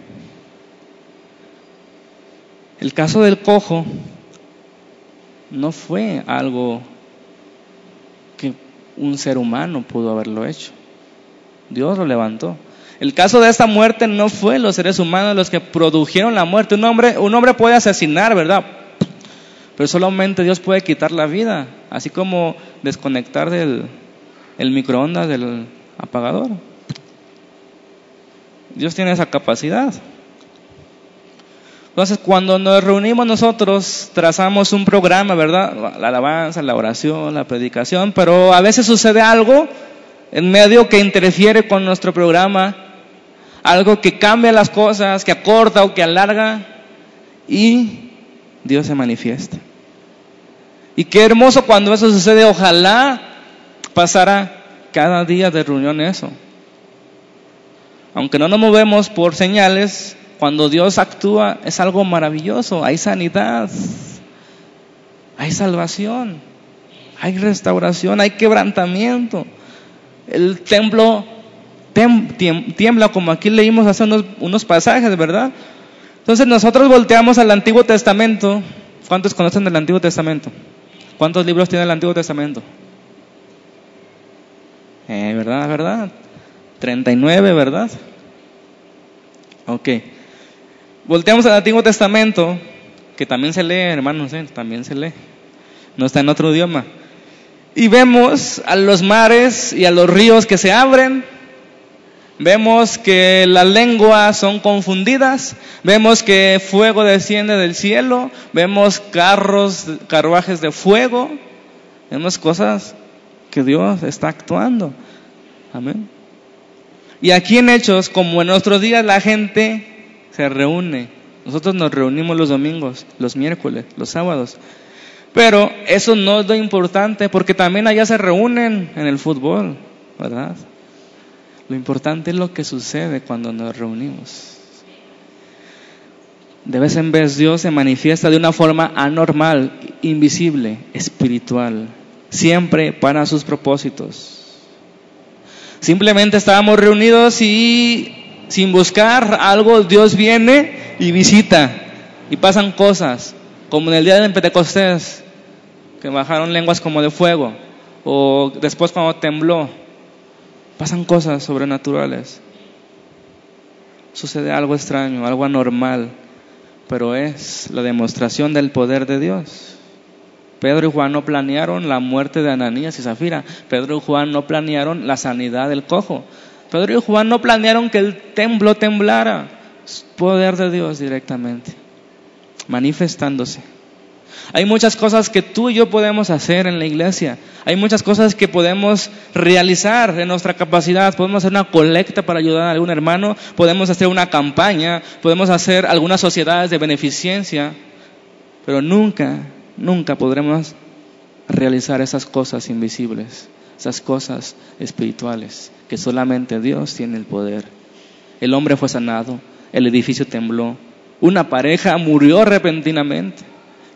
El caso del cojo no fue algo que un ser humano pudo haberlo hecho. Dios lo levantó. El caso de esta muerte no fue los seres humanos los que produjeron la muerte. Un hombre, un hombre puede asesinar, ¿verdad? Pero solamente Dios puede quitar la vida, así como desconectar del el microondas del apagador. Dios tiene esa capacidad. Entonces, cuando nos reunimos nosotros, trazamos un programa, ¿verdad? La alabanza, la oración, la predicación, pero a veces sucede algo en medio que interfiere con nuestro programa, algo que cambia las cosas, que acorta o que alarga, y Dios se manifiesta. Y qué hermoso cuando eso sucede. Ojalá pasara cada día de reunión eso. Aunque no nos movemos por señales, cuando Dios actúa es algo maravilloso. Hay sanidad, hay salvación, hay restauración, hay quebrantamiento. El templo tiembla como aquí leímos hace unos, unos pasajes, ¿verdad? Entonces nosotros volteamos al Antiguo Testamento. ¿Cuántos conocen del Antiguo Testamento? ¿Cuántos libros tiene el Antiguo Testamento? Eh, ¿Verdad? ¿Verdad? 39, ¿verdad? Ok. Volteamos al Antiguo Testamento, que también se lee, hermanos, ¿eh? también se lee. No está en otro idioma. Y vemos a los mares y a los ríos que se abren. Vemos que las lenguas son confundidas, vemos que fuego desciende del cielo, vemos carros, carruajes de fuego, vemos cosas que Dios está actuando. Amén. Y aquí en Hechos, como en nuestros días la gente se reúne, nosotros nos reunimos los domingos, los miércoles, los sábados, pero eso no es lo importante porque también allá se reúnen en el fútbol, ¿verdad? Lo importante es lo que sucede cuando nos reunimos. De vez en vez Dios se manifiesta de una forma anormal, invisible, espiritual, siempre para sus propósitos. Simplemente estábamos reunidos y sin buscar algo, Dios viene y visita y pasan cosas, como en el día de Pentecostés, que bajaron lenguas como de fuego, o después cuando tembló, pasan cosas sobrenaturales. Sucede algo extraño, algo anormal, pero es la demostración del poder de Dios. Pedro y Juan no planearon la muerte de Ananías y Zafira. Pedro y Juan no planearon la sanidad del cojo. Pedro y Juan no planearon que el templo temblara. poder de Dios directamente, manifestándose. Hay muchas cosas que tú y yo podemos hacer en la iglesia. Hay muchas cosas que podemos realizar en nuestra capacidad. Podemos hacer una colecta para ayudar a algún hermano. Podemos hacer una campaña. Podemos hacer algunas sociedades de beneficencia. Pero nunca, nunca podremos realizar esas cosas invisibles, esas cosas espirituales, que solamente Dios tiene el poder. El hombre fue sanado, el edificio tembló, una pareja murió repentinamente.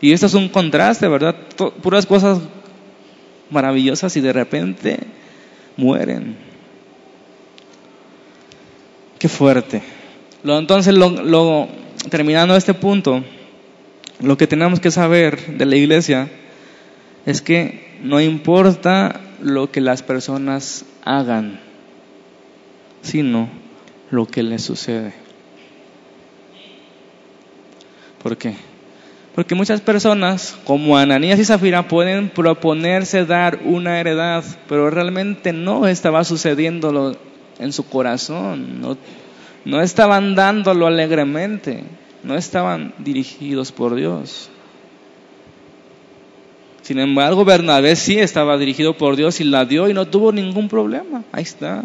Y esto es un contraste, ¿verdad? puras cosas maravillosas y de repente mueren. Qué fuerte. entonces, lo, terminando este punto, lo que tenemos que saber de la iglesia es que no importa lo que las personas hagan, sino lo que les sucede. ¿Por qué? Porque muchas personas, como Ananías y Zafira, pueden proponerse dar una heredad, pero realmente no estaba sucediéndolo en su corazón, no, no estaban dándolo alegremente, no estaban dirigidos por Dios. Sin embargo, Bernabé sí estaba dirigido por Dios y la dio y no tuvo ningún problema. Ahí está.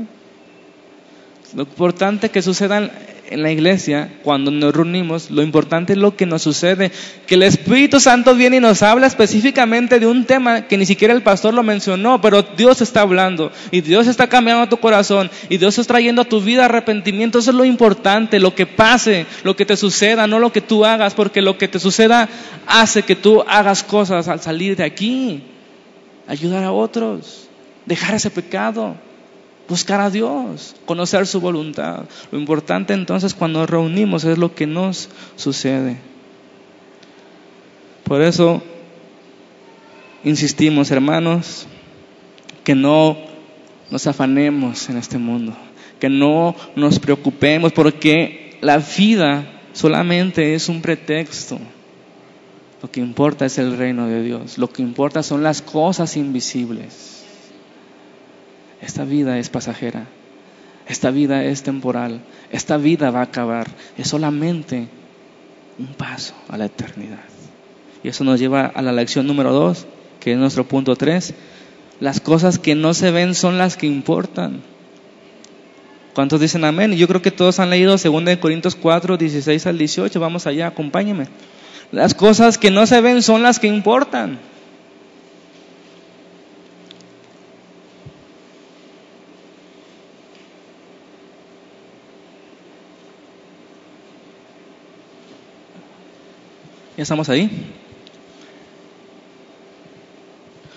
Lo importante que suceda en la iglesia, cuando nos reunimos, lo importante es lo que nos sucede, que el Espíritu Santo viene y nos habla específicamente de un tema que ni siquiera el pastor lo mencionó, pero Dios está hablando y Dios está cambiando tu corazón y Dios está trayendo a tu vida arrepentimiento. Eso es lo importante, lo que pase, lo que te suceda, no lo que tú hagas, porque lo que te suceda hace que tú hagas cosas al salir de aquí, ayudar a otros, dejar ese pecado buscar a Dios, conocer su voluntad. Lo importante entonces cuando nos reunimos es lo que nos sucede. Por eso insistimos, hermanos, que no nos afanemos en este mundo, que no nos preocupemos porque la vida solamente es un pretexto. Lo que importa es el reino de Dios, lo que importa son las cosas invisibles. Esta vida es pasajera, esta vida es temporal, esta vida va a acabar, es solamente un paso a la eternidad. Y eso nos lleva a la lección número dos, que es nuestro punto tres. Las cosas que no se ven son las que importan. ¿Cuántos dicen amén? Yo creo que todos han leído 2 Corintios 4, 16 al 18. Vamos allá, acompáñenme. Las cosas que no se ven son las que importan. ¿Ya estamos ahí?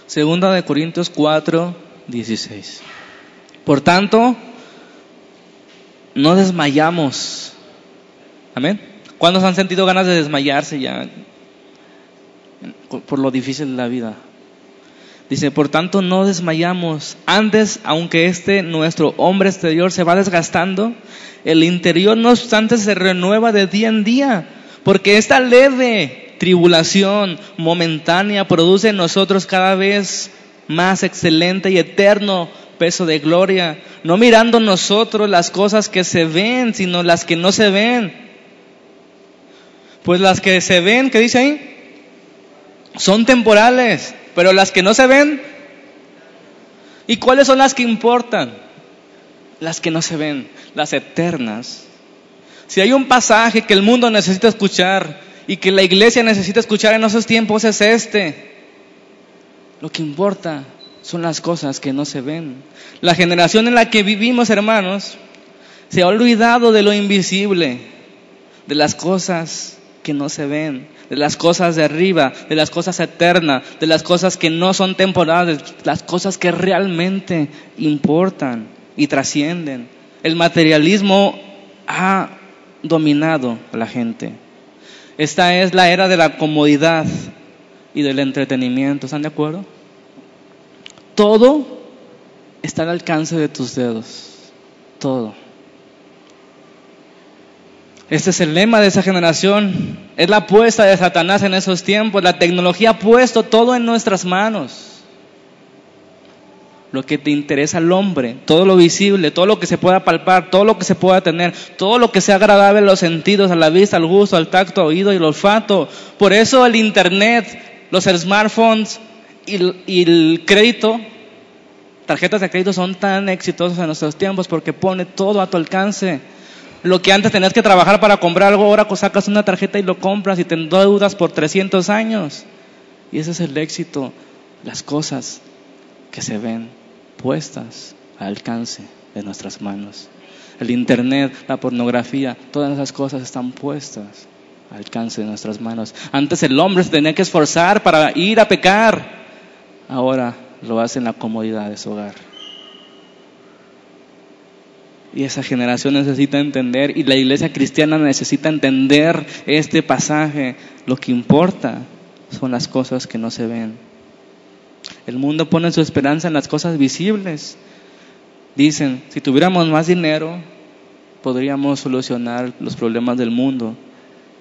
Segunda de Corintios 4, 16. Por tanto, no desmayamos. Amén. ¿Cuántos han sentido ganas de desmayarse ya por lo difícil de la vida? Dice, por tanto no desmayamos. Antes, aunque este nuestro hombre exterior se va desgastando, el interior no obstante se renueva de día en día porque esta leve tribulación momentánea produce en nosotros cada vez más excelente y eterno peso de gloria, no mirando nosotros las cosas que se ven, sino las que no se ven. Pues las que se ven, ¿qué dice ahí? Son temporales, pero las que no se ven, ¿y cuáles son las que importan? Las que no se ven, las eternas. Si hay un pasaje que el mundo necesita escuchar y que la iglesia necesita escuchar en esos tiempos es este. Lo que importa son las cosas que no se ven. La generación en la que vivimos, hermanos, se ha olvidado de lo invisible, de las cosas que no se ven, de las cosas de arriba, de las cosas eternas, de las cosas que no son temporales, las cosas que realmente importan y trascienden. El materialismo ha dominado a la gente. Esta es la era de la comodidad y del entretenimiento. ¿Están de acuerdo? Todo está al alcance de tus dedos. Todo. Este es el lema de esa generación. Es la apuesta de Satanás en esos tiempos. La tecnología ha puesto todo en nuestras manos. Lo que te interesa al hombre, todo lo visible, todo lo que se pueda palpar, todo lo que se pueda tener, todo lo que sea agradable a los sentidos, a la vista, al gusto, al tacto, al oído y al olfato. Por eso el internet, los smartphones y, el crédito, tarjetas de crédito son tan exitosos en nuestros tiempos porque pone todo a tu alcance. Lo que antes tenías que trabajar para comprar algo, ahora sacas una tarjeta y lo compras y te endeudas por 300 años. Y ese es el éxito, las cosas que se ven puestas al alcance de nuestras manos. El Internet, la pornografía, todas esas cosas están puestas al alcance de nuestras manos. Antes el hombre se tenía que esforzar para ir a pecar, ahora lo hace en la comodidad de su hogar. Y esa generación necesita entender, y la iglesia cristiana necesita entender este pasaje. Lo que importa son las cosas que no se ven. El mundo pone su esperanza en las cosas visibles. Dicen, si tuviéramos más dinero, podríamos solucionar los problemas del mundo.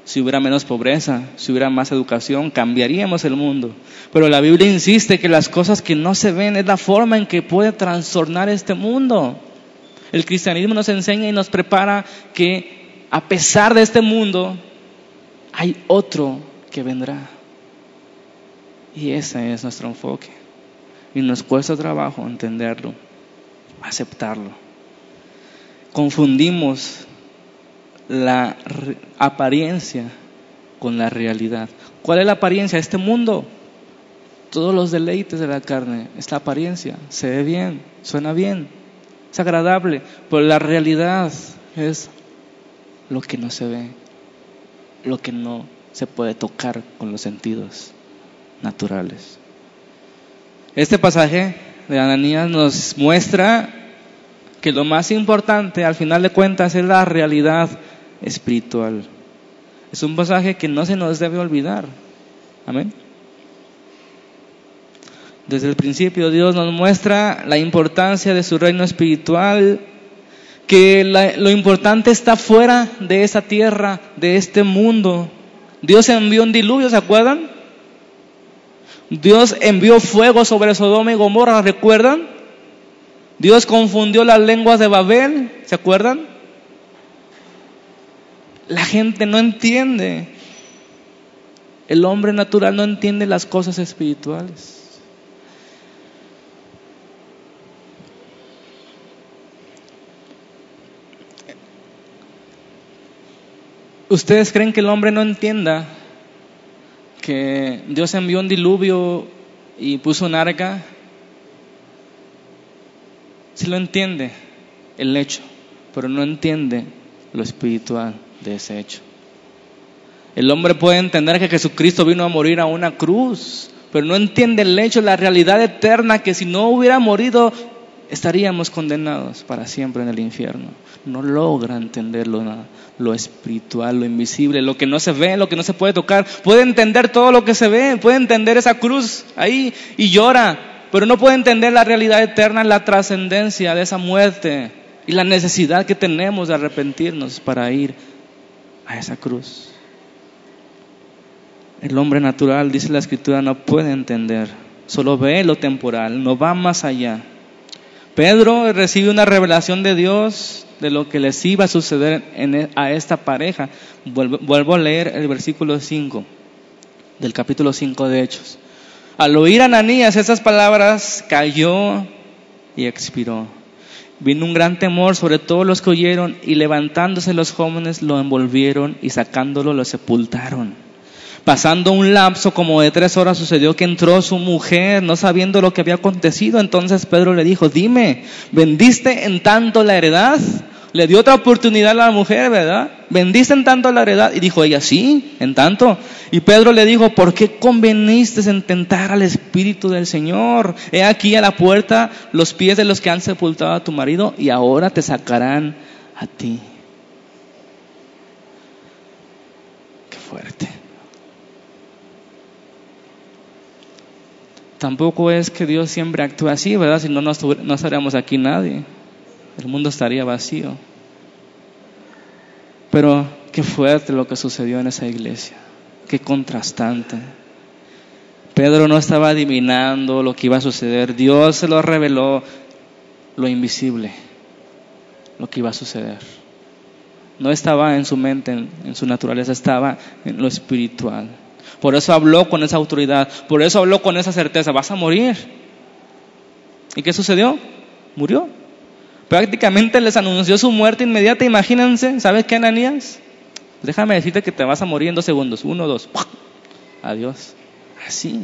Si hubiera menos pobreza, si hubiera más educación, cambiaríamos el mundo. Pero la Biblia insiste que las cosas que no se ven es la forma en que puede trastornar este mundo. El cristianismo nos enseña y nos prepara que a pesar de este mundo, hay otro que vendrá. Y ese es nuestro enfoque. Y nos cuesta trabajo entenderlo, aceptarlo. Confundimos la apariencia con la realidad. ¿Cuál es la apariencia este mundo? Todos los deleites de la carne, esta apariencia, se ve bien, suena bien, es agradable, pero la realidad es lo que no se ve, lo que no se puede tocar con los sentidos naturales. Este pasaje de Ananías nos muestra que lo más importante al final de cuentas es la realidad espiritual. Es un pasaje que no se nos debe olvidar. Amén. Desde el principio Dios nos muestra la importancia de su reino espiritual, que lo importante está fuera de esa tierra, de este mundo. Dios envió un diluvio, ¿se acuerdan? Dios envió fuego sobre Sodoma y Gomorra, ¿recuerdan? Dios confundió las lenguas de Babel, ¿se acuerdan? La gente no entiende. El hombre natural no entiende las cosas espirituales. ¿Ustedes creen que el hombre no entienda que Dios envió un diluvio y puso un arca? Sí lo entiende el hecho, pero no entiende lo espiritual de ese hecho. El hombre puede entender que Jesucristo vino a morir a una cruz, pero no entiende el hecho, la realidad eterna, que si no hubiera morido, estaríamos condenados para siempre en el infierno. No logra entender lo, lo, espiritual, lo invisible, lo que no se ve, lo que no se puede tocar. Puede entender todo lo que se ve, puede entender esa cruz ahí y llora, pero no puede entender la realidad eterna, la trascendencia de esa muerte y la necesidad que tenemos de arrepentirnos para ir a esa cruz. El hombre natural, dice la escritura, no puede entender, solo ve lo temporal, no va más allá. Pedro recibe una revelación de Dios de lo que les iba a suceder e, a esta pareja. Vuelvo, a leer el versículo 5 del capítulo 5 de Hechos. Al oír a Ananías esas palabras, cayó y expiró. Vino un gran temor sobre todos los que oyeron y levantándose los jóvenes lo envolvieron y sacándolo lo sepultaron. Pasando un lapso como de tres horas sucedió que entró su mujer no sabiendo lo que había acontecido. Entonces Pedro le dijo, dime, ¿vendiste en tanto la heredad? Le dio otra oportunidad a la mujer, ¿verdad? ¿Vendiste en tanto la heredad? Y dijo ella, sí, en tanto. Y Pedro le dijo, ¿por qué conveniste en tentar al Espíritu del Señor? He aquí a la puerta los pies de los que han sepultado a tu marido y ahora te sacarán a ti. Qué fuerte. Tampoco es que Dios siempre actúe así, ¿verdad? Si no, no estaríamos aquí nadie el mundo estaría vacío. Pero qué fuerte lo que sucedió en esa iglesia, qué contrastante. Pedro no estaba adivinando lo que iba a suceder, Dios se lo reveló lo invisible, lo que iba a suceder. No estaba en su mente, en, en su naturaleza, estaba en lo espiritual. Por eso habló con esa autoridad, por eso habló con esa certeza, vas a morir. ¿Y qué sucedió? Murió. Prácticamente les anunció su muerte inmediata. Imagínense, ¿sabes qué, Ananías? Déjame decirte que te vas a morir en dos segundos. Uno, dos. Adiós. Así.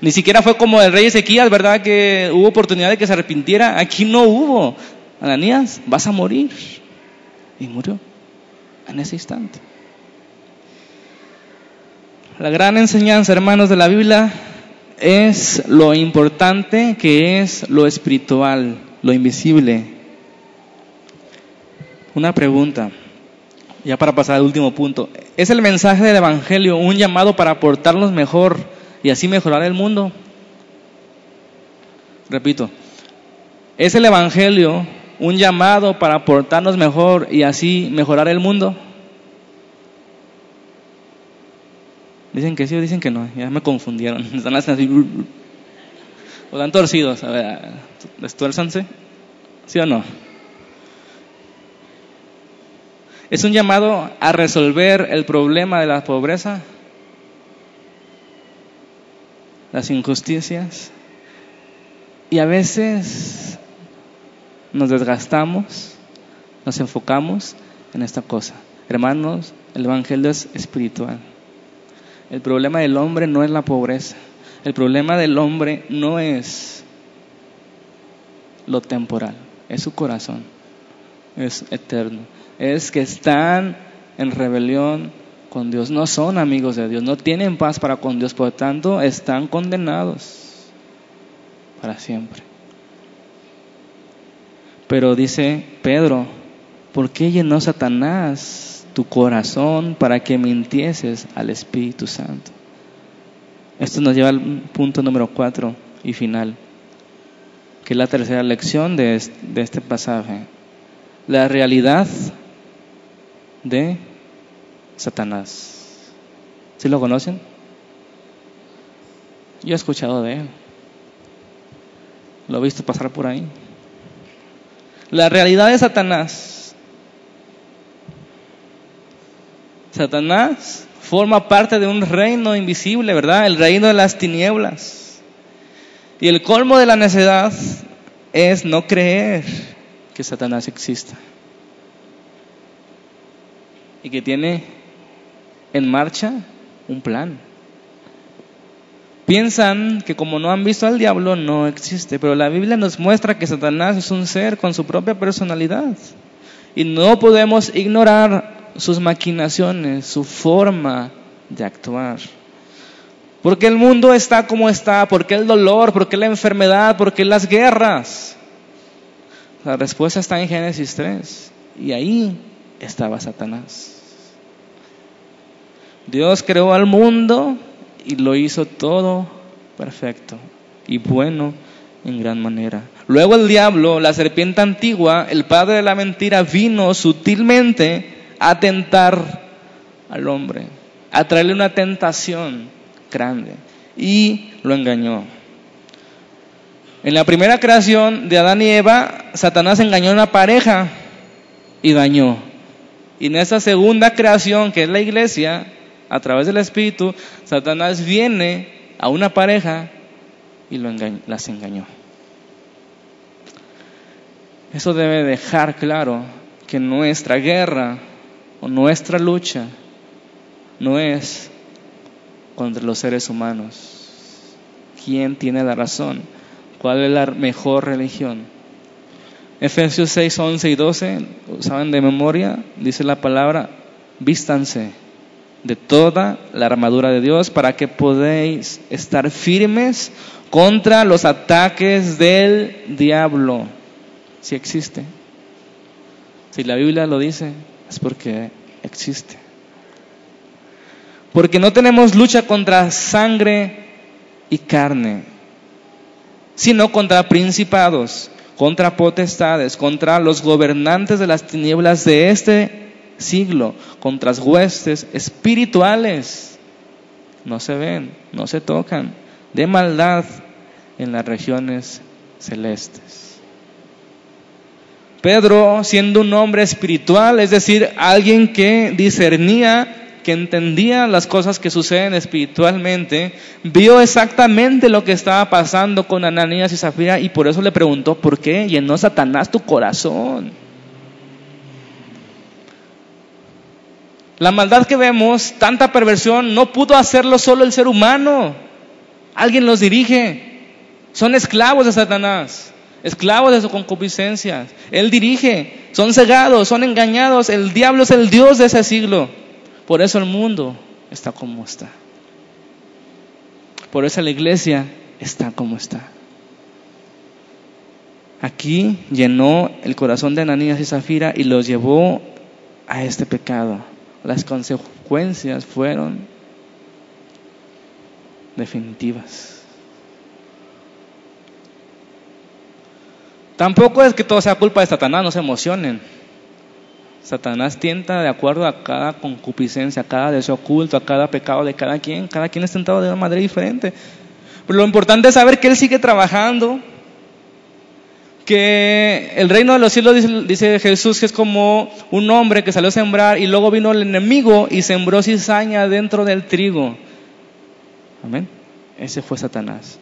Ni siquiera fue como el rey Ezequías, ¿verdad? Que hubo oportunidad de que se arrepintiera. Aquí no hubo. Ananías, vas a morir. Y murió en ese instante. La gran enseñanza, hermanos, de la Biblia es lo importante que es lo espiritual lo invisible. Una pregunta, ya para pasar al último punto. ¿Es el mensaje del Evangelio un llamado para portarnos mejor y así mejorar el mundo? Repito, ¿es el Evangelio un llamado para portarnos mejor y así mejorar el mundo? Dicen que sí o dicen que no, ya me confundieron. Están así o dan torcidos. A ver, destuérzanse. ¿Sí o no? Es un llamado a resolver el problema de la pobreza, las injusticias. Y a veces nos desgastamos, nos enfocamos en esta cosa. Hermanos, el Evangelio es espiritual. El problema del hombre no es la pobreza. El problema del hombre no es lo temporal, es su corazón, es eterno. Es que están en rebelión con Dios, no son amigos de Dios, no tienen paz para con Dios, por lo tanto están condenados para siempre. Pero dice Pedro, ¿por qué llenó Satanás tu corazón para que mintieses al Espíritu Santo? Esto nos lleva al punto número cuatro y final, que es la tercera lección de este, pasaje. La realidad de Satanás. ¿Sí lo conocen? Yo he escuchado de él. Lo he visto pasar por ahí. La realidad de Satanás. Satanás forma parte de un reino invisible, ¿verdad? El reino de las tinieblas. Y el colmo de la necedad es no creer que Satanás exista. Y que tiene en marcha un plan. Piensan que como no han visto al diablo no existe, pero la Biblia nos muestra que Satanás es un ser con su propia personalidad. Y no podemos ignorar sus maquinaciones, su forma de actuar. Porque el mundo está como está, porque el dolor, porque la enfermedad, porque las guerras. La respuesta está en Génesis 3 y ahí estaba Satanás. Dios creó al mundo y lo hizo todo perfecto y bueno en gran manera. Luego el diablo, la serpiente antigua, el padre de la mentira, vino sutilmente a tentar al hombre, a traerle una tentación grande. Y lo engañó. En la primera creación de Adán y Eva, Satanás engañó a una pareja y dañó. Y en esta segunda creación, que es la iglesia, a través del Espíritu, Satanás viene a una pareja y lo las engañó. Eso debe dejar claro que nuestra guerra o nuestra lucha no es contra los seres humanos. ¿Quién tiene la razón? ¿Cuál es la mejor religión? Efesios 6, 11 y 12, ¿saben de memoria? Dice la palabra, vístanse de toda la armadura de Dios para que podáis estar firmes contra los ataques del diablo. Si existe. Si la Biblia lo dice, es porque existe. Porque no tenemos lucha contra sangre y carne, sino contra principados, contra potestades, contra los gobernantes de las tinieblas de este siglo, contra las huestes espirituales. No se ven, no se tocan, de maldad en las regiones celestes. Pedro, siendo un hombre espiritual, es decir, alguien que discernía que entendía las cosas que suceden espiritualmente, vio exactamente lo que estaba pasando con Ananías y Zafira y por eso le preguntó, ¿por qué llenó Satanás tu corazón? La maldad que vemos, tanta perversión, no pudo hacerlo solo el ser humano. Alguien los dirige. Son esclavos de Satanás, esclavos de su concupiscencia. Él dirige, son cegados, son engañados. El diablo es el Dios de ese siglo. Por eso el mundo está como está. Por eso la iglesia está como está. Aquí llenó el corazón de Ananías y Zafira y los llevó a este pecado. Las consecuencias fueron definitivas. Tampoco es que todo sea culpa de Satanás, no se emocionen. Satanás tienta de acuerdo a cada concupiscencia, a cada deseo oculto, a cada pecado de cada quien. Cada quien es tentado de una manera diferente. Pero lo importante es saber que Él sigue trabajando, que el reino de los cielos, dice, dice, Jesús, que es como un hombre que salió a sembrar y luego vino el enemigo y sembró cizaña dentro del trigo. Amén. Ese fue Satanás.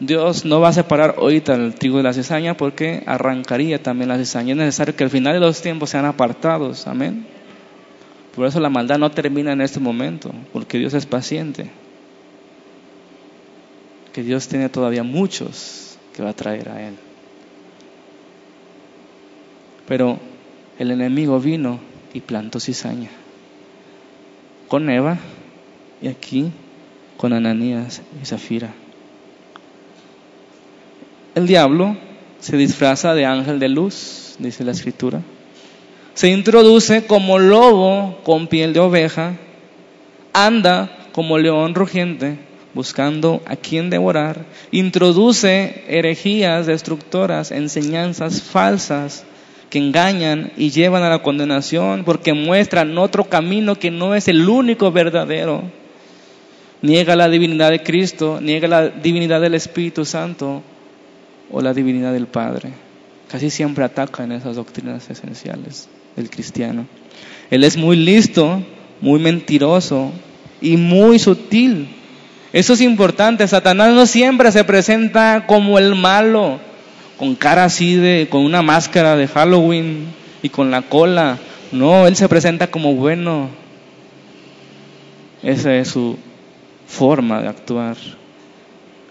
Dios no va a separar ahorita el trigo de la cizaña porque arrancaría también la cizaña. Es necesario que al final de los tiempos sean apartados. Amén. Por eso la maldad no termina en este momento, porque Dios es paciente. Que Dios tiene todavía muchos que va a traer a Él. Pero el enemigo vino y plantó cizaña. Con Eva y aquí con Ananías y Zafira. El diablo se disfraza de ángel de luz, dice la escritura. Se introduce como lobo con piel de oveja, anda como león rugiente buscando a quien devorar, introduce herejías destructoras, enseñanzas falsas que engañan y llevan a la condenación porque muestran otro camino que no es el único verdadero. Niega la divinidad de Cristo, niega la divinidad del Espíritu Santo, o la divinidad del Padre. Casi siempre ataca en esas doctrinas esenciales del cristiano. Él es muy listo, muy mentiroso y muy sutil. Eso es importante. Satanás no siempre se presenta como el malo, con cara así de, con una máscara de Halloween y con la cola. No, él se presenta como bueno. Esa es su forma de actuar.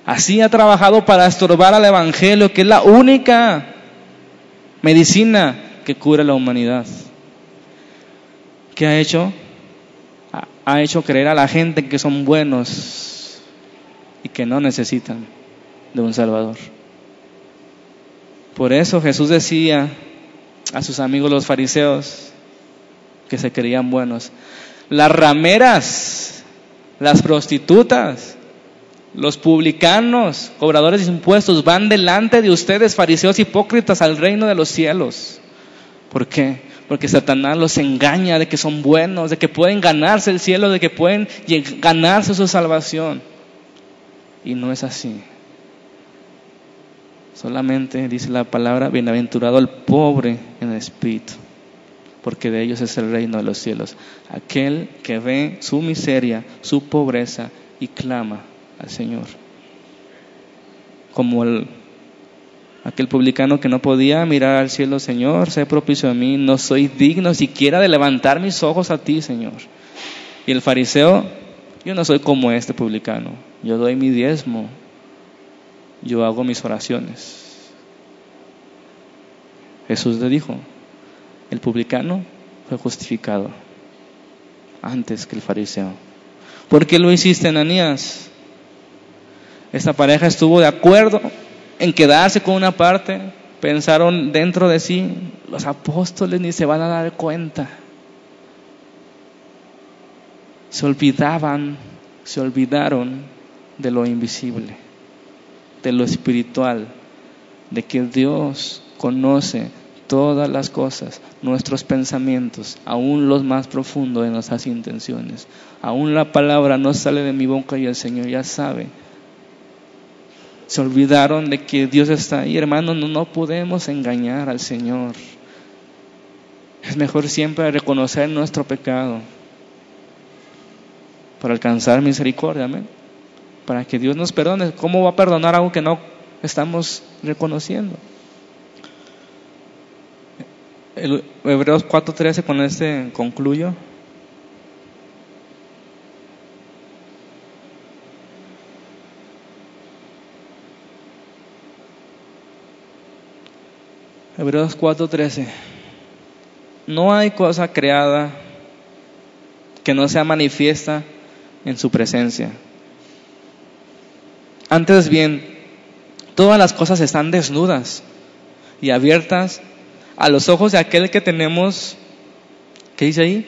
Así ha trabajado para estorbar al Evangelio, que es la única medicina que cura la humanidad. ¿Qué ha hecho? Ha hecho creer a la gente que son buenos y que no necesitan de un Salvador. Por eso Jesús decía a sus amigos los fariseos que se creían buenos, las rameras, las prostitutas, los publicanos, cobradores de impuestos, van delante de ustedes, fariseos hipócritas, al reino de los cielos. ¿Por qué? Porque Satanás los engaña de que son buenos, de que pueden ganarse el cielo, de que pueden ganarse su salvación. Y no es así. Solamente dice la palabra, bienaventurado el pobre en el espíritu, porque de ellos es el reino de los cielos. Aquel que ve su miseria, su pobreza y clama Señor. Como el, aquel publicano que no podía mirar al cielo, Señor, sé propicio a mí, no soy digno siquiera de levantar mis ojos a ti, Señor. Y el fariseo, yo no soy como este publicano, yo doy mi diezmo, yo hago mis oraciones. Jesús le dijo, el publicano fue justificado antes que el fariseo. ¿Por qué lo hiciste, Ananías? Esta pareja estuvo de acuerdo en quedarse con una parte, pensaron dentro de sí, los apóstoles ni se van a dar cuenta. Se olvidaban, se olvidaron de lo invisible de lo espiritual, de que Dios conoce todas las cosas, nuestros pensamientos, aún los más profundos de nuestras intenciones. Aún la palabra no sale de mi boca y el Señor ya sabe. Se olvidaron de que Dios está ahí, hermanos, no, no podemos engañar al Señor. Es mejor siempre reconocer nuestro pecado para alcanzar misericordia. Amén para que Dios nos perdone. ¿Cómo va a perdonar algo que no estamos reconociendo? El Hebreos 4:13 con este concluyo. Hebreos 4:13. No hay cosa creada que no sea manifiesta en su presencia. Antes bien, todas las cosas están desnudas y abiertas a los ojos de aquel que tenemos, ¿qué dice ahí?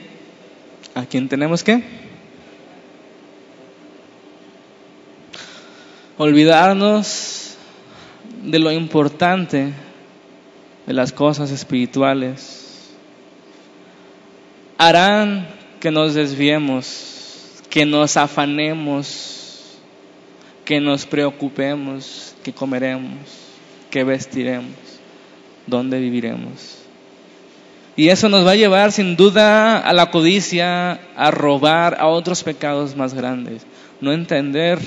¿A quién tenemos qué? Olvidarnos de lo importante de las cosas espirituales harán que nos desviemos, que nos afanemos que nos preocupemos, que comeremos, que vestiremos, dónde viviremos. Y eso nos va a llevar sin duda a la codicia, a robar, a otros pecados más grandes. No entender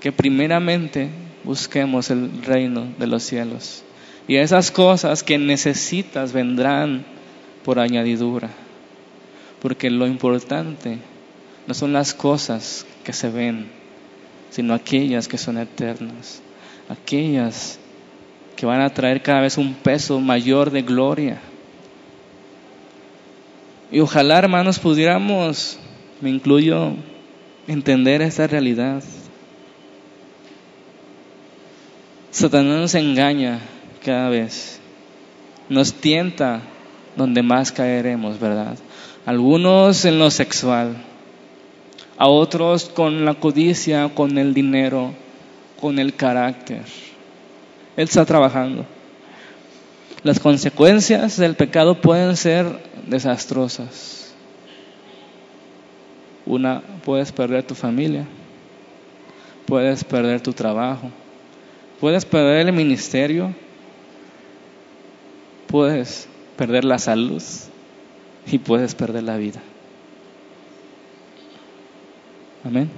que primeramente busquemos el reino de los cielos. Y esas cosas que necesitas vendrán por añadidura. Porque lo importante no son las cosas que se ven, sino aquellas que son eternas, aquellas que van a traer cada vez un peso mayor de gloria. Y ojalá, hermanos, pudiéramos, me incluyo, entender esta realidad. Satanás nos engaña cada vez, nos tienta donde más caeremos, ¿verdad? Algunos en lo sexual, a otros con la codicia, con el dinero, con el carácter. Él está trabajando. Las consecuencias del pecado pueden ser desastrosas. Una, puedes perder tu familia, puedes perder tu trabajo, puedes perder el ministerio, puedes perder la salud y puedes perder la vida. Amén.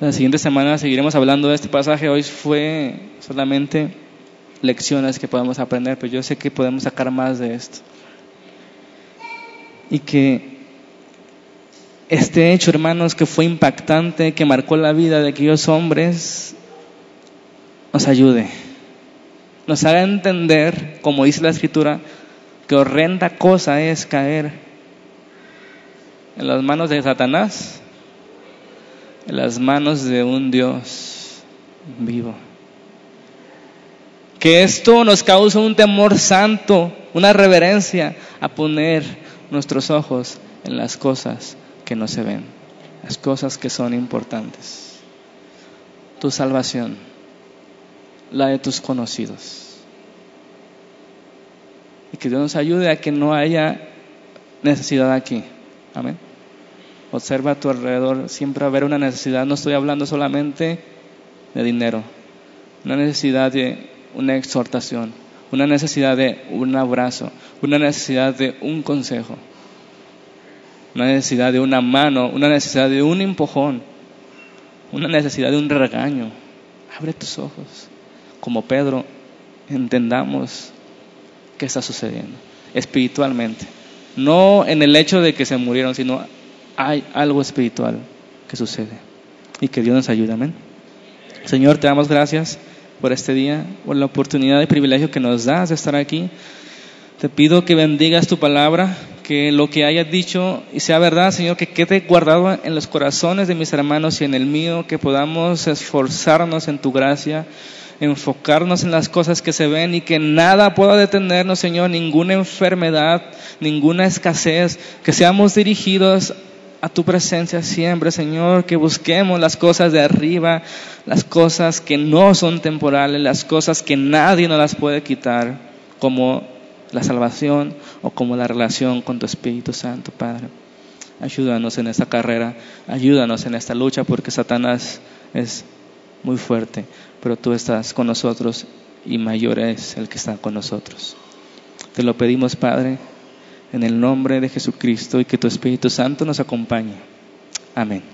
La siguiente semana seguiremos hablando de este pasaje. Hoy fue solamente lecciones que podemos aprender, pero yo sé que podemos sacar más de esto. Y que este hecho, hermanos, que fue impactante, que marcó la vida de aquellos hombres, nos ayude, nos haga entender, como dice la escritura, que horrenda cosa es caer en las manos de Satanás en las manos de un Dios vivo. Que esto nos causa un temor santo, una reverencia a poner nuestros ojos en las cosas que no se ven, las cosas que son importantes. Tu salvación, la de tus conocidos. Y que Dios nos ayude a que no haya necesidad aquí. Amén. Observa a tu alrededor, siempre va a haber una necesidad. No estoy hablando solamente de dinero. una necesidad de una exhortación, una necesidad de un abrazo, una necesidad de un consejo, una necesidad de una mano, una necesidad de un empujón, una necesidad de un regaño. Abre tus ojos. Como Pedro, entendamos qué está sucediendo espiritualmente. No en el hecho de que se murieron, sino hay algo espiritual que sucede. Y que Dios nos ayude. Amén. Señor, te damos gracias por este día, por la oportunidad y privilegio que nos das de estar aquí. Te pido que bendigas tu palabra, que lo que hayas dicho y sea verdad, Señor, que quede guardado en los corazones de mis hermanos y en el mío, que podamos esforzarnos en tu gracia, enfocarnos en las cosas que se ven y que nada pueda detenernos, Señor, ninguna enfermedad, ninguna escasez, que seamos dirigidos a tu presencia siempre, Señor, que busquemos las cosas de arriba, las cosas que no son temporales, las cosas que nadie nos las puede quitar, como la salvación o como la relación con tu Espíritu Santo, Padre. Ayúdanos en esta carrera, ayúdanos en esta lucha, porque Satanás es muy fuerte, pero tú estás con nosotros y mayor es el que está con nosotros. Te lo pedimos, Padre en el nombre de Jesucristo y que tu Espíritu Santo nos acompañe. Amén.